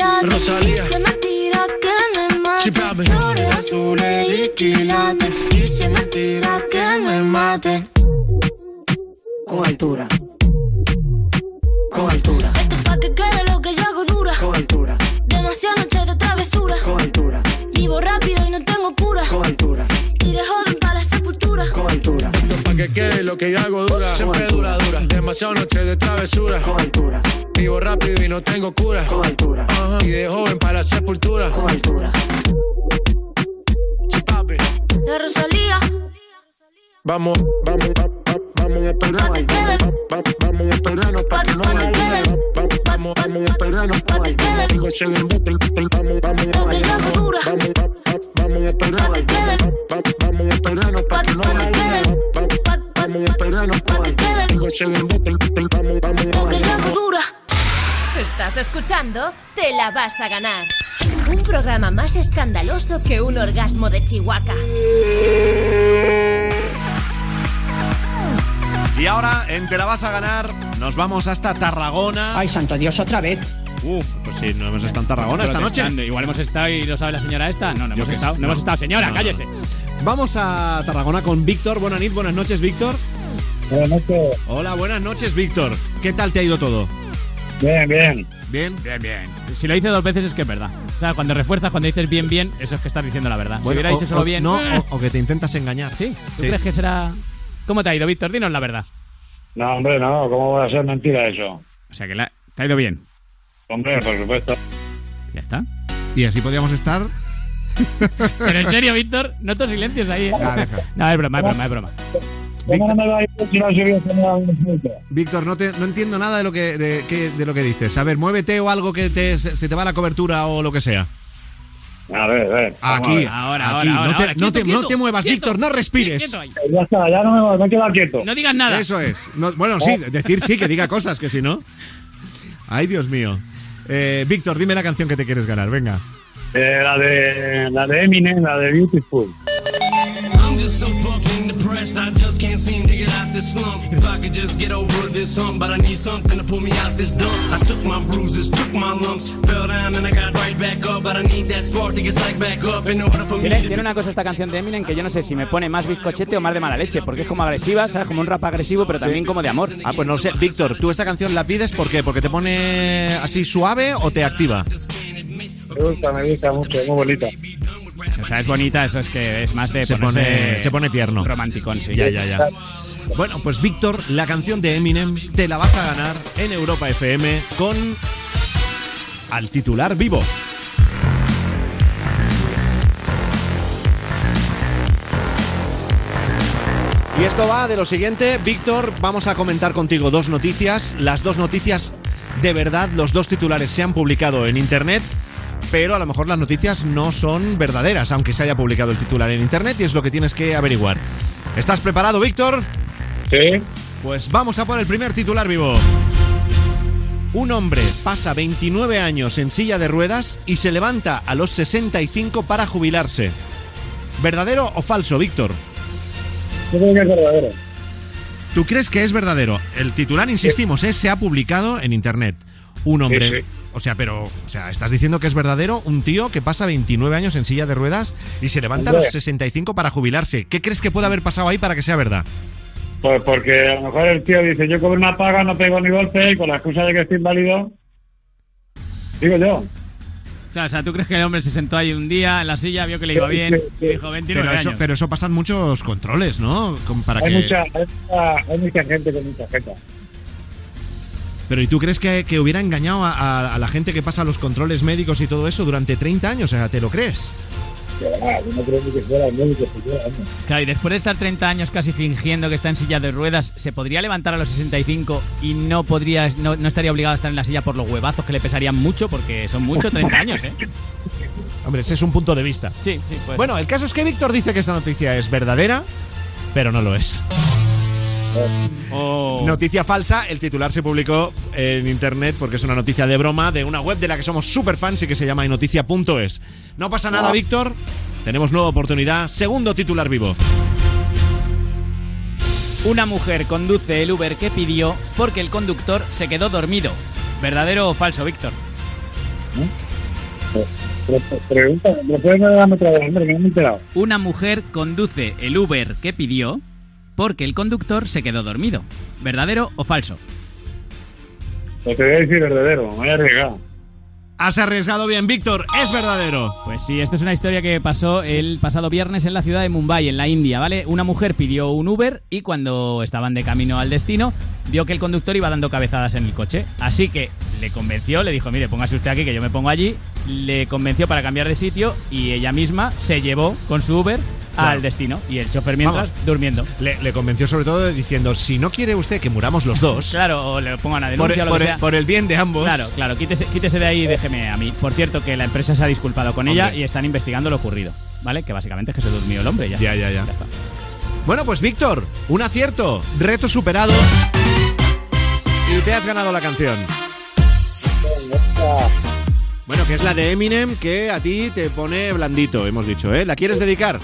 quilates. Rosalía. Es mentira que me mate. Flores azules y quilates. Es mentira que me mate. Con altura. Con altura. Esto es pa' que quede lo que yo hago dura. Con altura. Demasiadas noches de travesura. Con altura. Vivo rápido y no tengo cura. Con altura. Y de joven Con altura. Esto es pa' que quede lo que yo hago dura. Siempre dura, dura. Demasiado noches de travesura. Con altura. Vivo rápido y no tengo cura. Con altura. Ajá. Y de joven para la sepultura. Con altura. Papi. La Rosalía. Vamos, vamos, va- va- vamos a esperar. Va- va- Vamos a esperarnos para que no haya duda. Va- Vamos, vamos a esperarnos. Digo, ese del bote, Vamos, vamos dura. Vamos, va- va- vamos a esperar. Va- va- Vamos a esperarnos para que no Vamos a esperarnos. Vamos, dura. Estás escuchando Te la vas a ganar. Un programa más escandaloso que un orgasmo de Chihuahua. Y ahora, en Te la vas a ganar, nos vamos hasta Tarragona. Ay, santo Dios, otra vez. Uf, pues sí, no hemos estado en Tarragona esta noche. Igual hemos estado y lo sabe la señora esta. No, no Yo hemos estado. No, no. hemos estado. Señora, No, cállese. Vamos a Tarragona con Víctor. Buenas noches, buenas noches, Víctor. Buenas noches. Hola, buenas noches, Víctor. ¿Qué tal te ha ido todo? Bien, bien. Bien. Bien, bien. Si lo dice dos veces es que es verdad. O sea, cuando refuerzas, cuando dices bien, bien, eso es que estás diciendo la verdad. si hubiera o- dicho solo o- bien. No, eh, o, o que te intentas engañar. ¿Sí? ¿Tú crees que será.? ¿Cómo te ha ido, Víctor? Dinos la verdad. No, hombre, no. ¿Cómo va a ser mentira eso? O sea, que la- te ha ido bien. Hombre, por supuesto. Ya está. Y así podríamos estar. (laughs) Pero en serio, Víctor, noto silencios ahí. ¿eh? Ah, deja. No, es broma, es broma, es broma. ¿Cómo no no? Víctor, no, te, no entiendo nada de lo que de, que- de lo que dices. A ver, muévete o algo que te, se, se te va la cobertura o lo que sea. A ver, a ver. vamos Aquí, a ver. aquí. no, te, no te- no te muevas, Víctor, no respires. Ya está, ya no me, voy, me he quedado quieto. No digas nada. Eso es. No- bueno, sí, decir sí, que diga cosas, que si no. Ay, Dios mío. Eh, Víctor, dime la canción que te quieres ganar, venga. Eh, la de la de Eminem, la de Beautiful. I'm just so fucking depressed, I seem to get out this slump. If I could just get over this hump, but I need something to pull me out this dump. I took my bruises, took my lumps, fell down and I got right back up, but I need that spark to get psyched back up in order for me Tiene, to tiene una cosa esta canción de Eminem que yo no sé si me pone más bizcochete o más de mala leche, porque es como agresiva, ¿sabes? Como un rap agresivo, pero también como de amor. Ah, pues no sé. Víctor, ¿tú esta canción la pides por qué? ¿Porque te pone así suave o te activa? Me gusta, me gusta mucho, es muy bonita. O sea, es bonita, eso es que es más de Se pone, se pone tierno. romanticón, sí. Ya, ya, ya. Bueno, pues Víctor, la canción de Eminem te la vas a ganar en Europa FM con al titular vivo. Y esto va de lo siguiente, Víctor, vamos a comentar contigo dos noticias. Las dos noticias de verdad, los dos titulares se han publicado en Internet, pero a lo mejor las noticias no son verdaderas, aunque se haya publicado el titular en Internet y es lo que tienes que averiguar. ¿Estás preparado, Víctor? Sí. Pues vamos a por el primer titular vivo. Un hombre pasa 29 años en silla de ruedas y se levanta a los 65 para jubilarse. ¿Verdadero o falso, Víctor? Yo creo que es verdadero. ¿Tú crees que es verdadero? El titular, insistimos, ¿eh? se ha publicado en internet. Un hombre. Sí, sí. O sea, pero, o sea, ¿estás diciendo que es verdadero un tío que pasa 29 años en silla de ruedas y se levanta a los Hombre. 65 para jubilarse? ¿Qué crees que puede haber pasado ahí para que sea verdad? Pues porque a lo mejor el tío dice, yo cobro una paga, no pego ni golpe, y con la excusa de que estoy inválido, digo yo. O sea, ¿tú crees que el hombre se sentó ahí un día en la silla, vio que le iba bien y dijo 29 Pero eso, años? pero eso pasan muchos controles, ¿no? Como Para hay, que... mucha, hay, mucha, hay mucha gente con mucha gente. Pero ¿y tú crees que, que hubiera engañado a, a- a la gente que pasa los controles médicos y todo eso durante 30 años? O sea, ¿te lo crees? Yo no creo ni que fuera el médico siquiera, hombre. Claro, y después de estar 30 años casi fingiendo que está en silla de ruedas, ¿se podría levantar a los 65 y no podría no, no estaría obligado a estar en la silla por los huevazos que le pesarían mucho? Porque son mucho 30 años, ¿eh? (laughs) Hombre, ese es un punto de vista. Sí, sí, pues. Bueno, el caso es que Víctor dice que esta noticia es verdadera, pero no lo es. Oh. Noticia falsa, el titular se publicó en internet porque es una noticia de broma de una web de la que somos super fans y que se llama inoticia.es. No pasa nada, Ah. Víctor. Tenemos nueva oportunidad. Segundo titular vivo. Una mujer conduce el Uber que pidió porque el conductor se quedó dormido. ¿Verdadero o falso, Víctor? Una mujer conduce el Uber que pidió porque el conductor se quedó dormido. ¿Verdadero o falso? Pues te voy a decir verdadero, me voy a arriesgar. Has arriesgado bien, Víctor. Es verdadero. Pues sí, esto es una historia que pasó el pasado viernes en la ciudad de Mumbai, en la India, ¿vale? Una mujer pidió un Uber y cuando estaban de camino al destino, vio que el conductor iba dando cabezadas en el coche. Así que le convenció, le dijo, mire, póngase usted aquí que yo me pongo allí. Le convenció para cambiar de sitio y ella misma se llevó con su Uber Claro. al destino. Y el chofer mientras Vamos. durmiendo. Le, le convenció sobre todo diciendo, si no quiere usted que muramos los dos, Claro, o le pongan a por, denuncia o lo por que el, sea. por el bien de ambos. Claro, claro, quítese, quítese de ahí y déjeme a mí. Por cierto, que la empresa se ha disculpado con ella y están investigando lo ocurrido. ¿Vale? Que básicamente es que se durmió el hombre. Ya, Ya, está. ya, ya. está. Bueno, pues Víctor, un acierto, reto superado. Y te has ganado la canción. Bueno, que es la de Eminem que a ti te pone blandito, hemos dicho, ¿eh? ¿La quieres dedicar?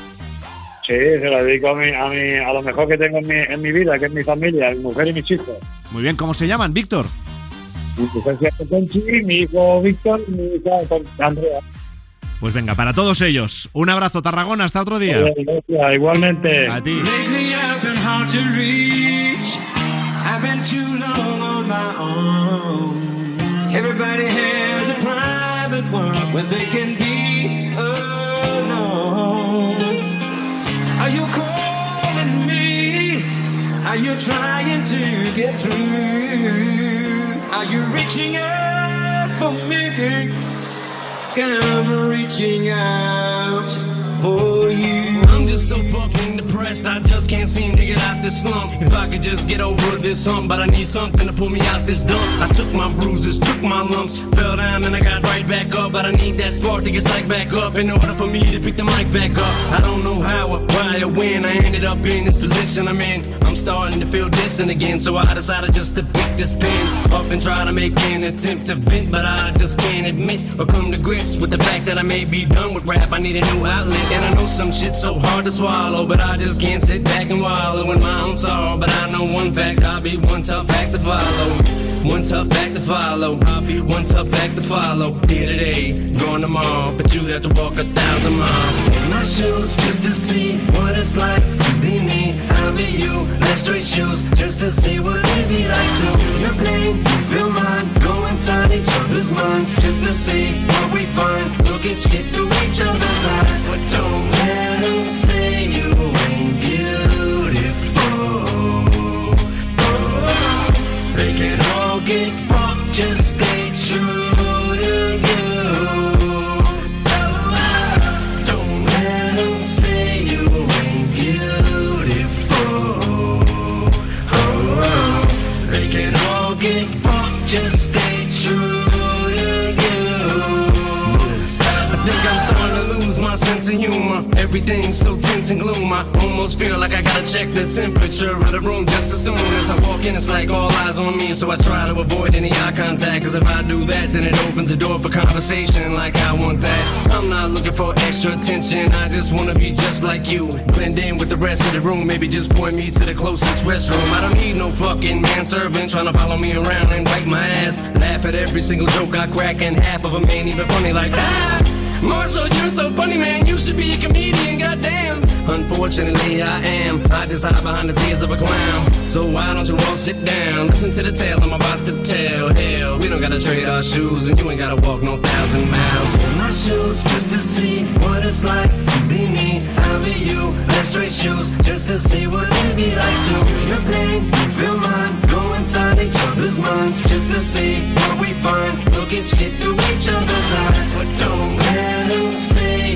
Sí, se lo dedico a, mi, a, mi, a lo mejor que tengo en mi, en mi vida, que es mi familia, mi mujer y mis hijos. Muy bien, ¿cómo se llaman, Víctor? Mi mujer se llama Conchi, mi hijo Víctor y mi hija Andrea. Pues venga, para todos ellos, un abrazo, Tarragona, hasta otro día. Gracias, igualmente. A ti. Lately I've been hard to reach. I've been too long on my own. Everybody has a private world where they can be Are you trying to get through? Are you reaching out for me? I'm reaching out for you. Just so fucking depressed. I just can't seem to get out this slump. If I could just get over this hump, but I need something to pull me out this dump. I took my bruises, took my lumps, fell down and I got right back up. But I need that spark to get psyched back up in order for me to pick the mic back up. I don't know how or why or when I ended up in this position I'm in. I'm starting to feel distant again, so I decided just to pick this pen up and try to make an attempt to vent, but I just can't admit or come to grips with the fact that I may be done with rap. I need a new outlet, and I know some shit's so hard to swallow, but I just can't sit back and wallow in my own sorrow. But I know one fact, I'll be one tough act to follow. One tough act to follow. I'll be one tough act to follow. Here today, gone tomorrow, but you'd have to walk a thousand miles. In my shoes, just to see what it's like to be me. I'll be you. Wear straight shoes, just to see what it'd be like to your pain. You feel mine. Go inside each other's minds, just to see what we find. Look at shit through each other's eyes. But don't let Take it off. Everything's so tense and gloom. I almost feel like I gotta check the temperature of the room just as soon as I walk in. It's like all eyes on me, so I try to avoid any eye contact. Cause if I do that, then it opens the door for conversation like I want that. I'm not looking for extra attention, I just wanna be just like you. Blend in with the rest of the room, maybe just point me to the closest restroom. I don't need no fucking manservant trying to follow me around and wipe my ass. Laugh at every single joke I crack, and half of them ain't even funny like that. Marshall, you're so funny, man. You should be a comedian, goddamn. Unfortunately, I am. I just hide behind the tears of a clown. So why don't you all sit down? Listen to the tale I'm about to tell. Hell, we don't gotta trade our shoes, and you ain't gotta walk no thousand miles in my shoes just to see what it's like to be me. I'll be you. Wear straight shoes just to see what it'd be like to feel your pain. You feel mine. Go inside each other's minds just to see what we find. Look at shit through each other's eyes, but don't let 'em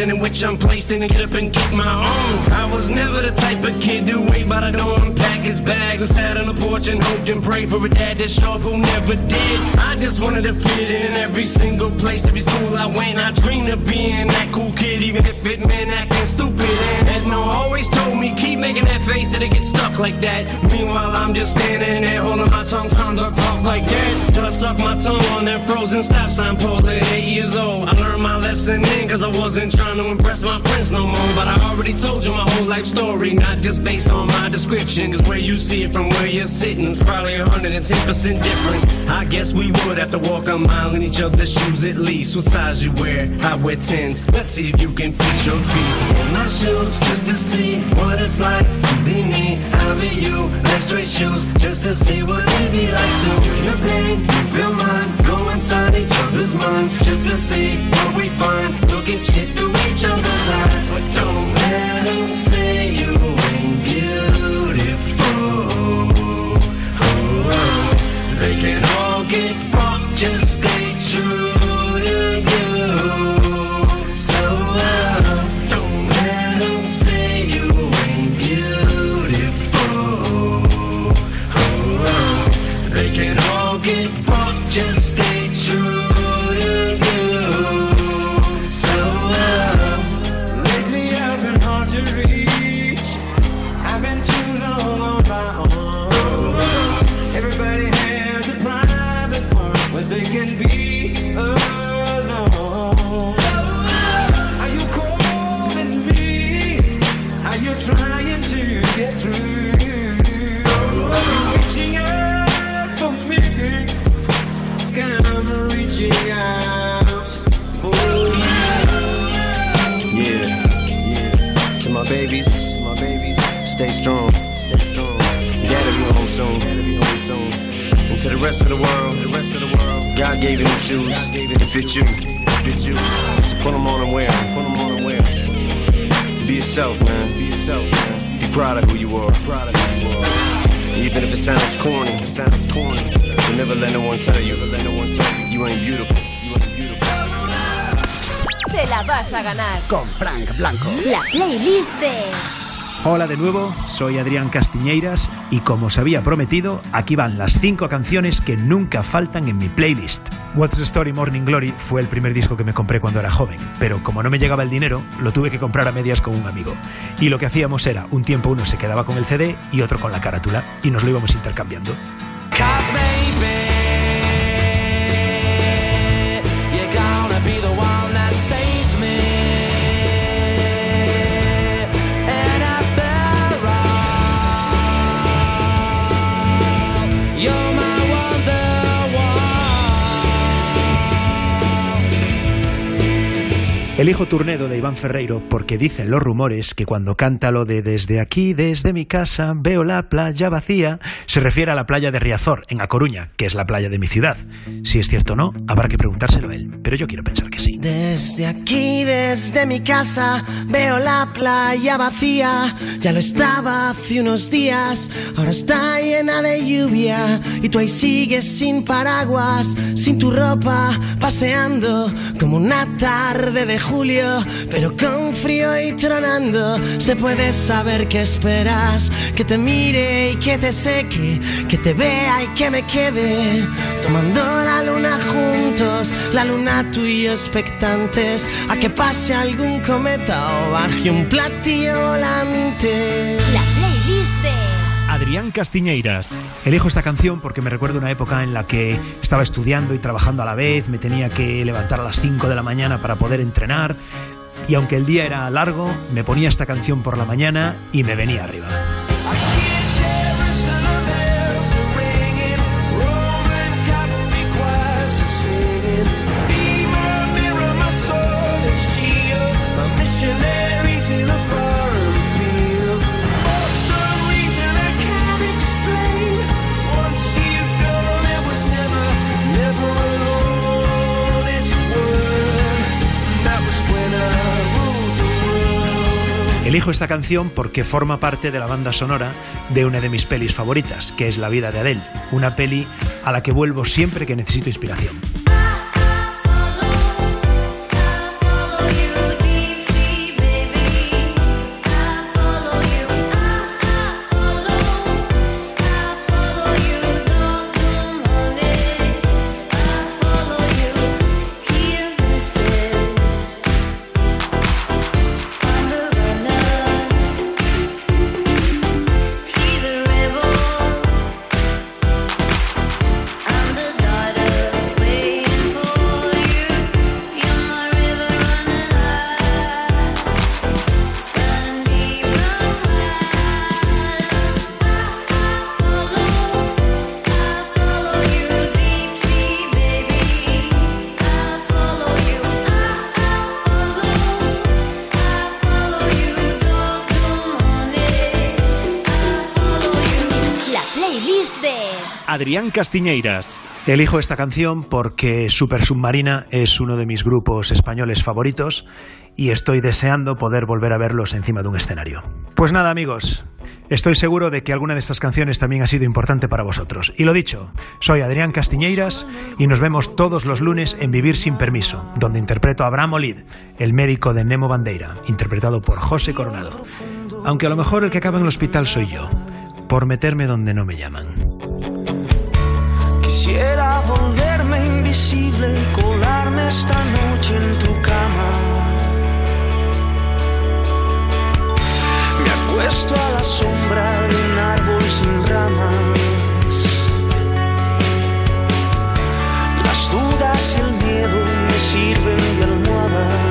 situation in which I'm placed in and get up and get my own. I was never the type of kid to wait by the door and pack his bags, I sat on the porch and hoped and prayed for a dad show up who never did. I just wanted to fit in every single place, every school I went. I dreamed of being that cool kid, even if it meant acting stupid. And always told me, keep making that face, it'll get stuck like that. Meanwhile, I'm just standing there holding my tongue, trying to talk like that. Till I suck my tongue on that frozen stop sign pole at eight years old. I learned my lesson then, cause I wasn't trying to impress my friends no more. But I already told you my whole life story, not just based on my description. Cause where you see it from where you're sitting is probably 110% different. I guess we would have to walk a mile in each other's shoes at least. What size you wear? I wear 10s. Let's see if you can fit your feet in my shoes just to see what it's like to be me. I'll be you. Wear straight shoes just to see what it'd be like to feel your pain. You feel mine. Go inside each other's minds just to see what we find. Looking shit through each other's eyes. But don't let 'em say you ain't beautiful. Oh, oh. oh. They can all get fucked, just stay true soon. And to the rest of the world, the rest of the world, God gave you them shoes. It fit you. It fit you. So put them on and wear. Put them on and wear. Be yourself, man. Be yourself, man. Be proud of who you are. Proud of who you are. Even if it sounds corny, it sounds corny. But never let no one tell you. Never let no one tell you you ain't beautiful. You ain't beautiful. Te la vas a ganar. Con Frank Blanco. La playlist de Hola de nuevo, soy Adrián Castiñeiras y como os había prometido, aquí van las cinco canciones que nunca faltan en mi playlist. What's the Story Morning Glory fue el primer disco que me compré cuando era joven, pero como no me llegaba el dinero, lo tuve que comprar a medias con un amigo. Y lo que hacíamos era, un tiempo uno se quedaba con el CD y otro con la carátula, y nos lo íbamos intercambiando. Elijo Turnedo de Iván Ferreiro porque dicen los rumores que cuando canta lo de desde aquí, desde mi casa, veo la playa vacía, se refiere a la playa de Riazor, en A Coruña, que es la playa de mi ciudad. Si es cierto o no, habrá que preguntárselo a él, pero yo quiero pensar que sí. Desde aquí, desde mi casa, veo la playa vacía. Ya lo estaba hace unos días, ahora está llena de lluvia. Y tú ahí sigues sin paraguas, sin tu ropa, paseando como una tarde de julio, pero con frío y tronando. Se puede saber qué esperas, que te mire y que te seque, que te vea y que me quede. Tomando la luna juntos, la luna tú y yo expectantes a que pase algún cometa o baje un platillo volante. La playlist de Adrián Castiñeiras. Elijo esta canción porque me recuerdo una época en la que estaba estudiando y trabajando a la vez, me tenía que levantar a las 5 de la mañana para poder entrenar y aunque el día era largo, me ponía esta canción por la mañana y me venía arriba. Elijo esta canción porque forma parte de la banda sonora de una de mis pelis favoritas, que es La vida de Adele, una peli a la que vuelvo siempre que necesito inspiración. Adrián Castiñeiras. Elijo esta canción porque Super Submarina es uno de mis grupos españoles favoritos y estoy deseando poder volver a verlos encima de un escenario. Pues nada amigos, estoy seguro de que alguna de estas canciones también ha sido importante para vosotros. Y lo dicho, soy Adrián Castiñeiras y nos vemos todos los lunes en Vivir sin Permiso, donde interpreto a Abraham Olid, el médico de Nemo Bandeira, interpretado por José Coronado. Aunque a lo mejor el que acaba en el hospital soy yo, por meterme donde no me llaman. Quisiera volverme invisible y colarme esta noche en tu cama. Me acuesto a la sombra de un árbol sin ramas. Las dudas y el miedo me sirven de almohada.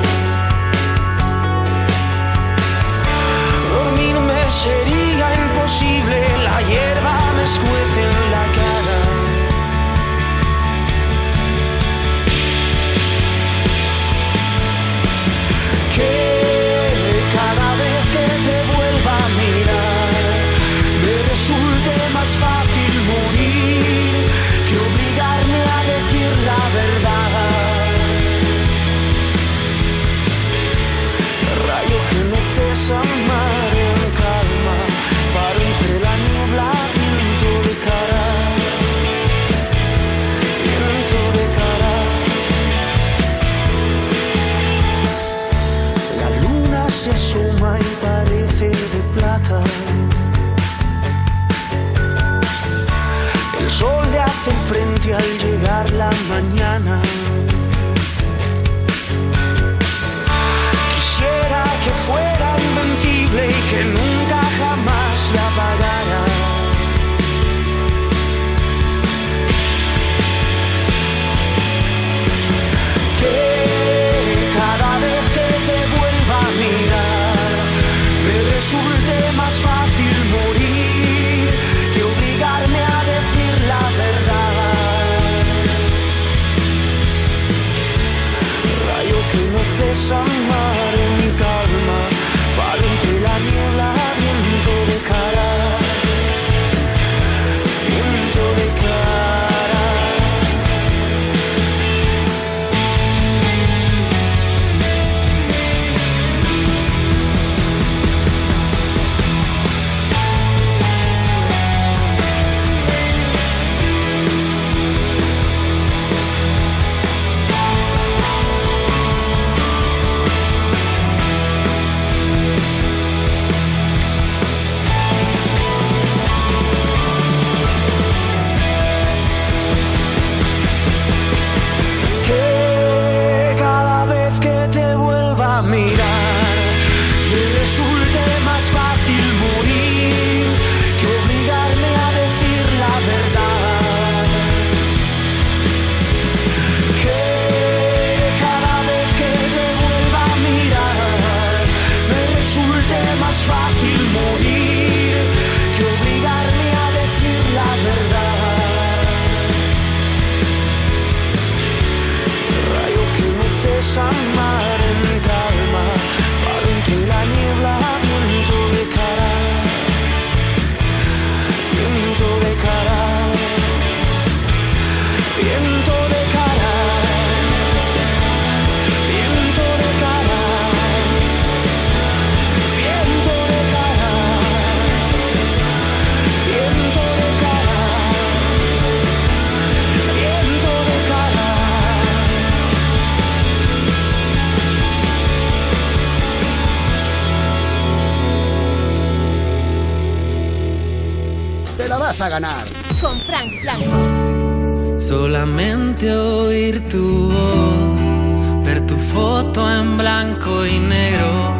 solamente oír tu voz, ver tu foto en blanco y negro,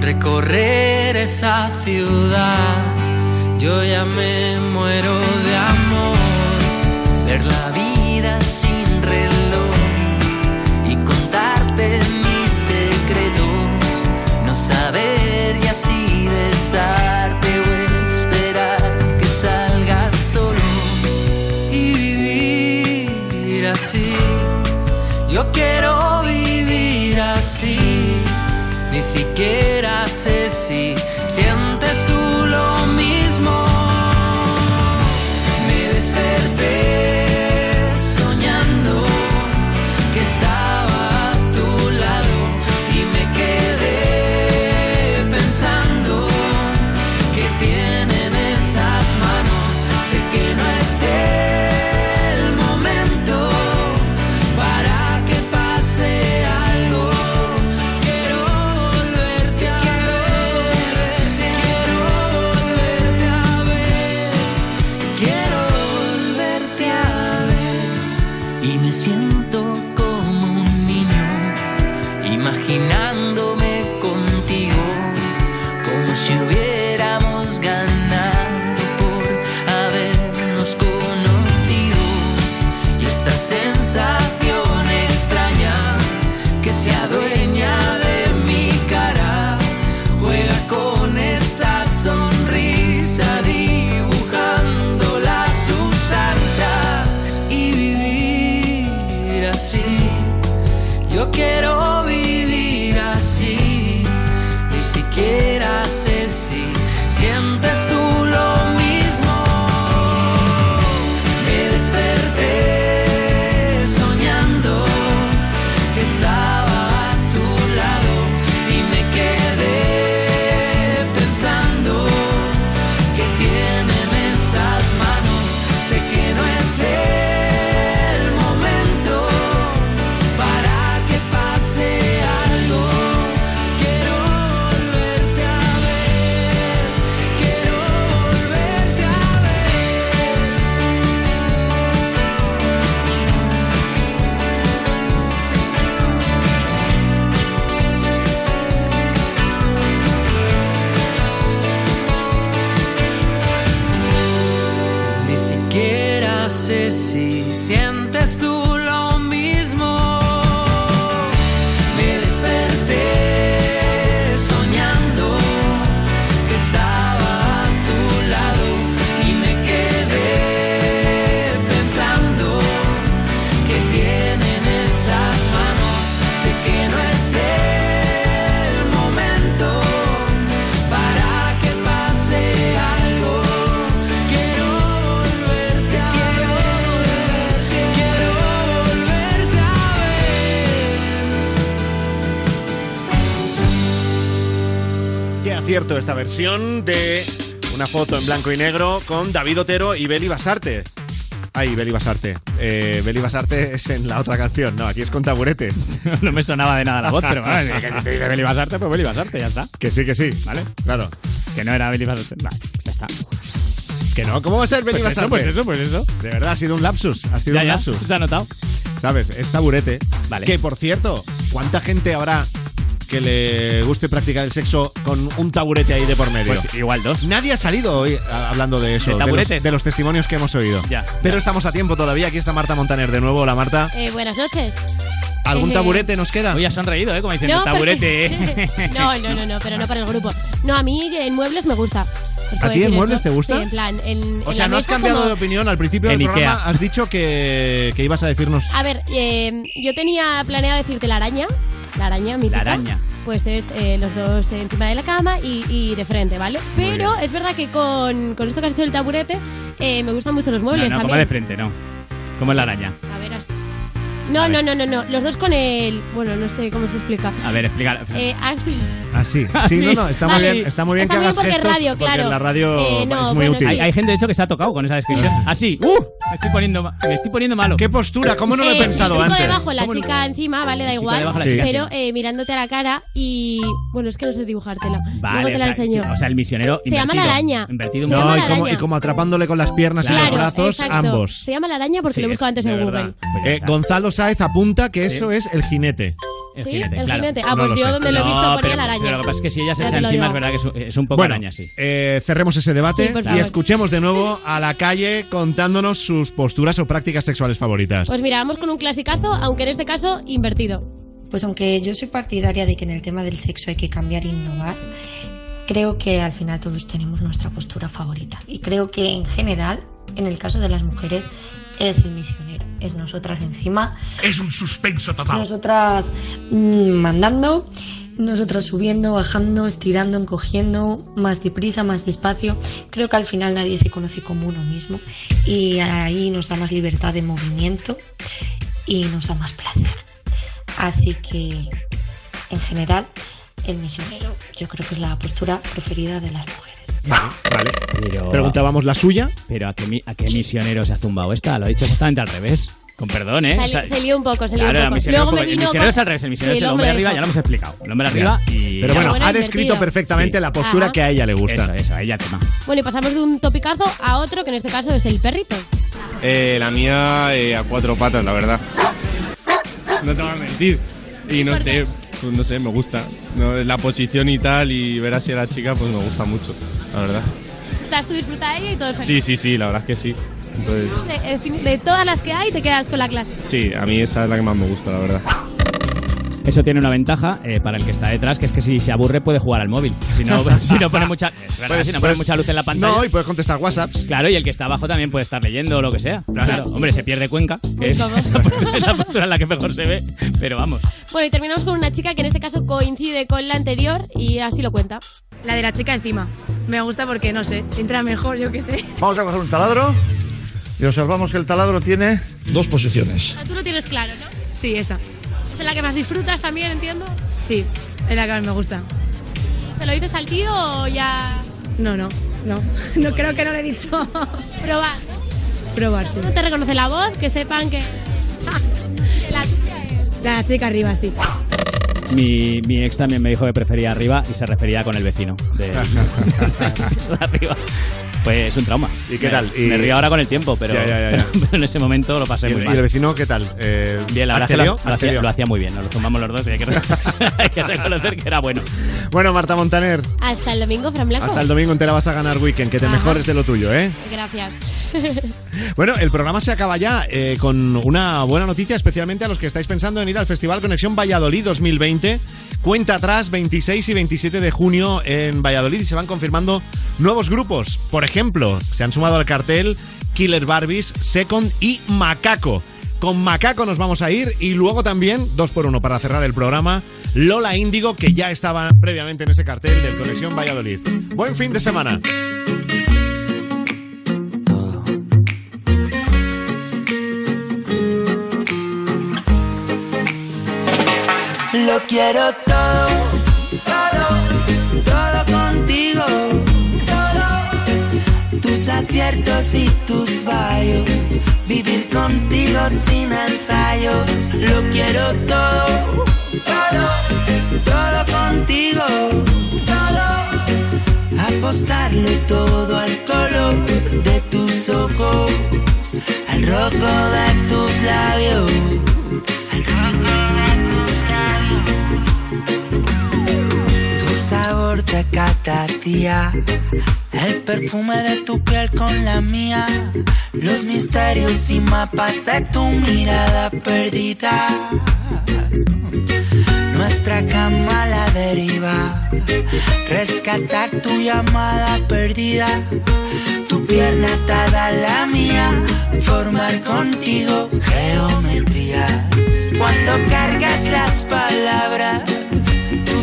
recorrer esa ciudad, yo ya me muero de amor, verla Yo quiero vivir así, ni siquiera sé si sientes Esta versión de una foto en blanco y negro con David Otero y Beli Basarte. Ay, Beli Basarte. Eh, Beli Basarte es en la otra canción. No, aquí es con taburete. (laughs) no me sonaba de nada la voz, pero vale, que si te dice Beli Basarte, pues Beli Basarte, ya está. Que sí, que sí. ¿Vale? Claro. Que no era Beli Basarte. Vale, ya está. Que no, ¿cómo va a ser Beli Pues Basarte? pues eso, pues eso. De verdad, ha sido un lapsus. Ha sido Ya, un ya, lapsus. se ha notado. ¿Sabes? Es taburete. Vale. Que por cierto, ¿cuánta gente habrá que le guste practicar el sexo con un taburete ahí de por medio? Pues igual dos. Nadie ha salido hoy a- hablando de eso, ¿De los- taburetes? de los, testimonios que hemos oído. Ya. Pero estamos a tiempo todavía. Aquí está Marta Montaner de nuevo. Hola Marta. Eh, buenas noches. ¿Algún Eh, taburete nos queda? Hoy has sonreído, ¿eh? Como diciendo, No, taburete. porque- (laughs) no, no, no, no, pero no para el grupo. No, a mí en muebles me gusta. Puedo ti en muebles eso. te gusta? Sí, en plan, en, O en sea, la no has cambiado como- de opinión. Al principio del En programa Ikea. has dicho que, que ibas a decirnos. A ver, eh, yo tenía planeado decirte la araña. La araña, mítica. La araña. Pues es eh, los dos encima de la cama y, y de frente, ¿vale? Pero es verdad que con, con esto que has hecho del taburete, eh, me gustan mucho los No, muebles no, como también. de frente, no. Como la araña. A ver, así. No, no, no, no, no. Los dos con el. Bueno, no sé cómo se explica. A ver, explicar. Eh, así. Así. Ah, Sí, sí. no, no. Está muy Vale. bien, está muy bien Está que bien hagas porque es gestos. radio, porque claro. en la radio Eh, no, es muy bueno, útil. Hay, hay gente, de hecho, que se ha tocado con esa descripción. Así. ¡Uh! Me estoy poniendo, ma- me estoy poniendo malo. ¿Qué postura? ¿Cómo no lo he Eh, pensado el chico antes? debajo, la ¿Cómo no? chica encima, vale, da igual. debajo, la Sí. chica Pero eh, mirándote a la cara y. Bueno, es que no sé dibujártela. Vale, Luego te o la sea, enseño. o sea, el misionero. Se llama la invertido. araña. Invertido Se un llama No, y la como, araña. y como atrapándole con las piernas y los Claro, brazos, exacto. ambos. Se llama la araña porque Sí, lo he buscado es antes De en verdad. Google. Pues ya Eh, está. Gonzalo Sáez apunta que eso es el jinete. El Sí, jinete, el claro. jinete. Ah, pues yo sé. donde lo he visto No, ponía pero, la araña. pero lo que pasa es que si ella se Ya echa encima, es verdad que es un, es un poco Bueno, araña, sí. eh, cerremos ese debate Sí, y favor. escuchemos de nuevo a la calle contándonos sus posturas o prácticas sexuales favoritas. Pues mira, vamos con un clasicazo, aunque en este caso invertido. Pues aunque yo soy partidaria de que en el tema del sexo hay que cambiar e innovar, creo que al final todos tenemos nuestra postura favorita. Y creo que en general, en el caso de las mujeres, es el misionero. Es nosotras encima, Es un suspenso total. nosotras mm, mandando, nosotras subiendo, bajando, estirando, encogiendo, más deprisa, más despacio. Creo que al final nadie se conoce como uno mismo y ahí nos da más libertad de movimiento y nos da más placer. Así que, en general, el misionero yo creo que es la postura preferida de las mujeres. Vale, vale. Pero, Preguntábamos la suya. pero ¿a qué, ¿a qué misionero se ha zumbado esta? Lo ha dicho exactamente al revés. Con perdón, ¿eh? Se, O sea, se lió un poco, se lió Claro, un el poco. misionero, Luego me el vino misionero con- es al revés, el misionero Sí, es el hombre arriba, ya lo hemos explicado. El hombre arriba y... Pero bueno, bueno, ha es descrito divertido. perfectamente Sí. la postura Ajá. que a ella le gusta. Eso, eso, a ella tema. Bueno, y pasamos de un topicazo a otro, que en este caso es el perrito. Eh, la mía eh, a cuatro patas, la verdad. No te voy a mentir. Y no sé, pues no sé, me gusta. No, la posición y tal, y ver así a la chica, pues me gusta mucho, la verdad. Estás tú disfruta de ella y todo es Sí, sí, sí, la verdad es que sí. Entonces, de- de todas las que hay, te quedas con la clase. sí, a mí esa es la que más me gusta, la verdad. Eso tiene una ventaja eh, para el que está detrás, que es que si se aburre puede jugar al móvil. Si no, (laughs) si no pone mucha, verdad, Puedes- si no pone puedes- mucha luz en la pantalla. No, y puedes contestar WhatsApps. Claro, y el que está abajo también puede estar leyendo o lo que sea. Claro. Claro, Sí, hombre, sí. se pierde Cuenca, que es la (laughs) postura, la postura en la que mejor se ve, pero vamos. Bueno, y terminamos con una chica que en este caso coincide con la anterior y así lo cuenta. La de la chica encima. Me gusta porque, no sé, entra mejor, yo qué sé. Vamos a coger un taladro y observamos que el taladro tiene dos posiciones. Tú lo tienes claro, ¿no? Sí, esa. ¿Es la que más disfrutas también, entiendo? Sí, es la que más me gusta. ¿Se lo dices al tío o ya No, no, no. (laughs) No creo que no le he dicho. probar? Probar, sí. ¿No te reconoce la voz? Que sepan que... que (laughs) la tuya es... La chica arriba, sí. Mi, mi ex también me dijo que prefería arriba y se refería con el vecino de, de (laughs) (laughs) arriba. Pues es un trauma. ¿Y qué Me- tal? Y- Me río ahora con el tiempo, pero, Ya, ya, ya, pero- ya. (laughs) pero en ese momento lo pasé ¿Y muy mal. y el vecino qué tal? Eh, Bien, la verdad que lo, hacía, ¿Accedió? lo hacía muy bien, nos lo zumbamos los dos y hay que, re- hay que reconocer que era bueno. Bueno, Marta Montaner, Hasta el domingo, Fran Blanco. hasta el domingo te la vas a ganar weekend, que te Ajá. mejores de lo tuyo, ¿eh? Gracias. Bueno, el programa se acaba ya eh, con una buena noticia, especialmente a los que estáis pensando en ir al Festival Conexión Valladolid 2020. Cuenta atrás 26 y 27 de junio en Valladolid y se van confirmando nuevos grupos. Por ejemplo, se han sumado al cartel Killer Barbies, Second y Macaco. Con Macaco nos vamos a ir y luego también, dos por uno para cerrar el programa, Lola Índigo, que ya estaba previamente en ese cartel del Conexión Valladolid. Buen fin de semana. Lo quiero todo, todo, todo contigo. Todo. Tus aciertos y tus fallos. Vivir contigo sin ensayos. Lo quiero todo, todo, todo contigo. Todo. Apostarlo todo al color de tus ojos. Al rojo de tus labios. Catadía. El perfume de tu piel con la mía. Los misterios y mapas de tu mirada perdida. Nuestra cama a la deriva. Rescatar tu llamada perdida. Tu pierna atada a la mía. Formar contigo geometrías. Cuando cargas las palabras.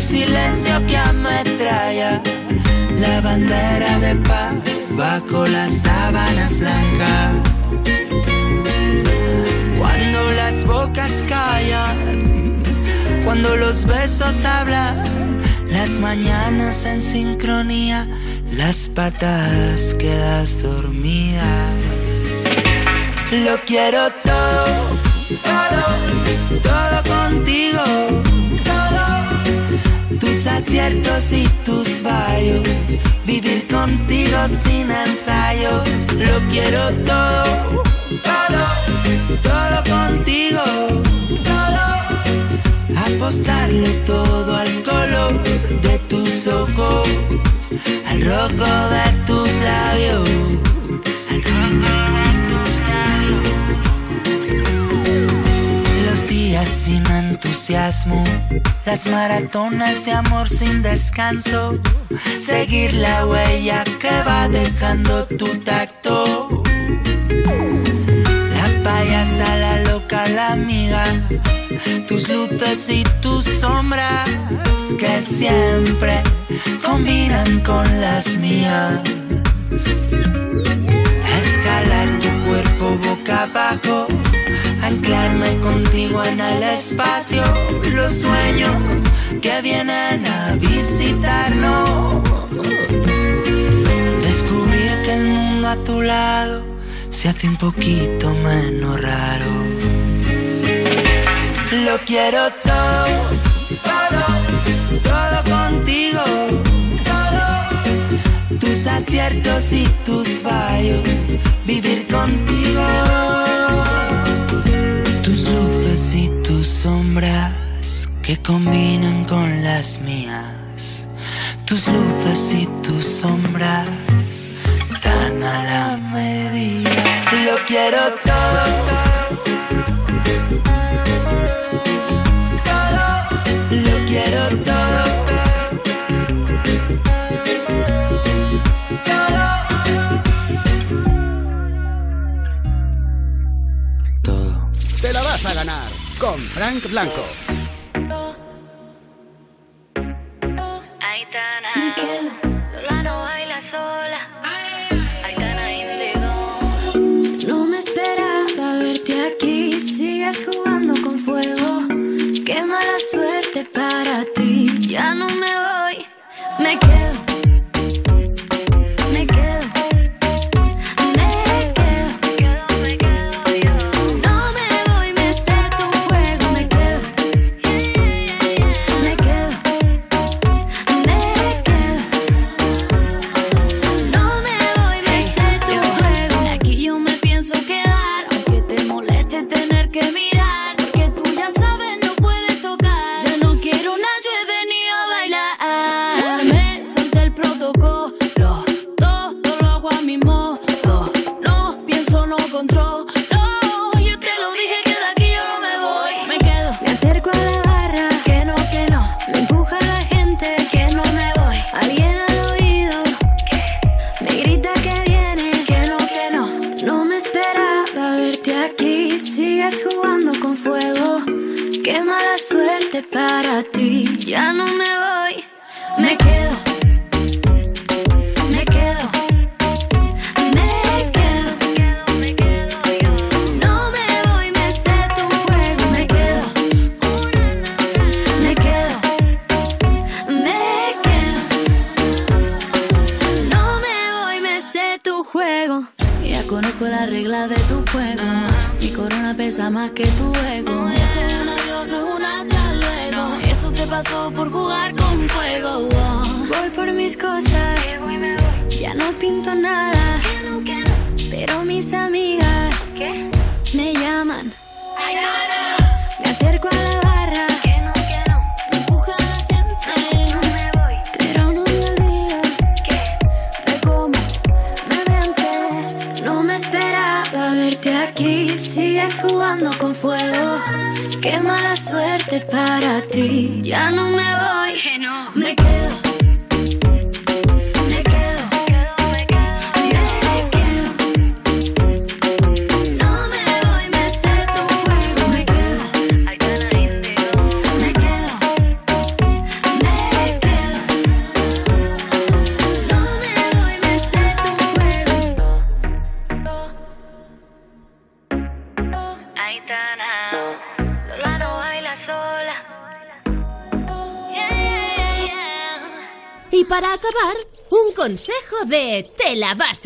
Silencio que ametralla. La bandera de paz bajo las sábanas blancas. Cuando las bocas callan, cuando los besos hablan, las mañanas en sincronía, las patas quedas dormida. Lo quiero todo, todo, aciertos y tus fallos. Vivir contigo sin ensayos. Lo quiero todo, todo, todo contigo. Todo. Apostarlo todo al color de tus ojos. Al rojo de tus labios. Entusiasmo, las maratonas de amor sin descanso, seguir la huella que va dejando tu tacto. La payasa, la loca, la amiga, tus luces y tus sombras que siempre combinan con las mías. Escalar tu cuerpo boca abajo, anclarme contigo en el espacio, los sueños que vienen a visitarnos. Descubrir que el mundo a tu lado se hace un poquito menos raro. Lo quiero todo, todo, todo contigo. Todo. Tus aciertos y tus fallos. Vivir contigo. Combinan con las mías. Tus luces y tus sombras tan a la medida. Lo quiero todo. Lo quiero todo. Te la vas a ganar con Frank Blanco.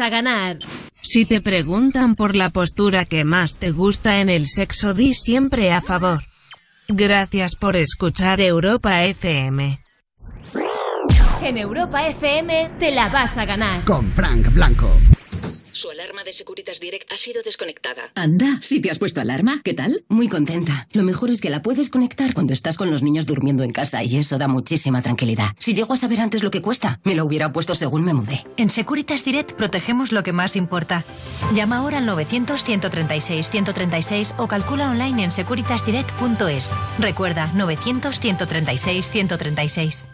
Vas a ganar. Si te preguntan por la postura que más te gusta en el sexo, di siempre a favor. Gracias por escuchar Europa FM. En Europa FM te la vas a ganar. Con Frank Blanco. Su alarma de Securitas Direct ha sido desconectada. Anda, si te has puesto alarma, ¿qué tal? Muy contenta. Lo mejor es que la puedes conectar cuando estás con los niños durmiendo en casa y eso da muchísima tranquilidad. Si llego a saber antes lo que cuesta, me lo hubiera puesto según me mudé. En Securitas Direct protegemos lo que más importa. Llama ahora al 900-136-136 o calcula online en securitasdirect.es. Recuerda, 900-136-136.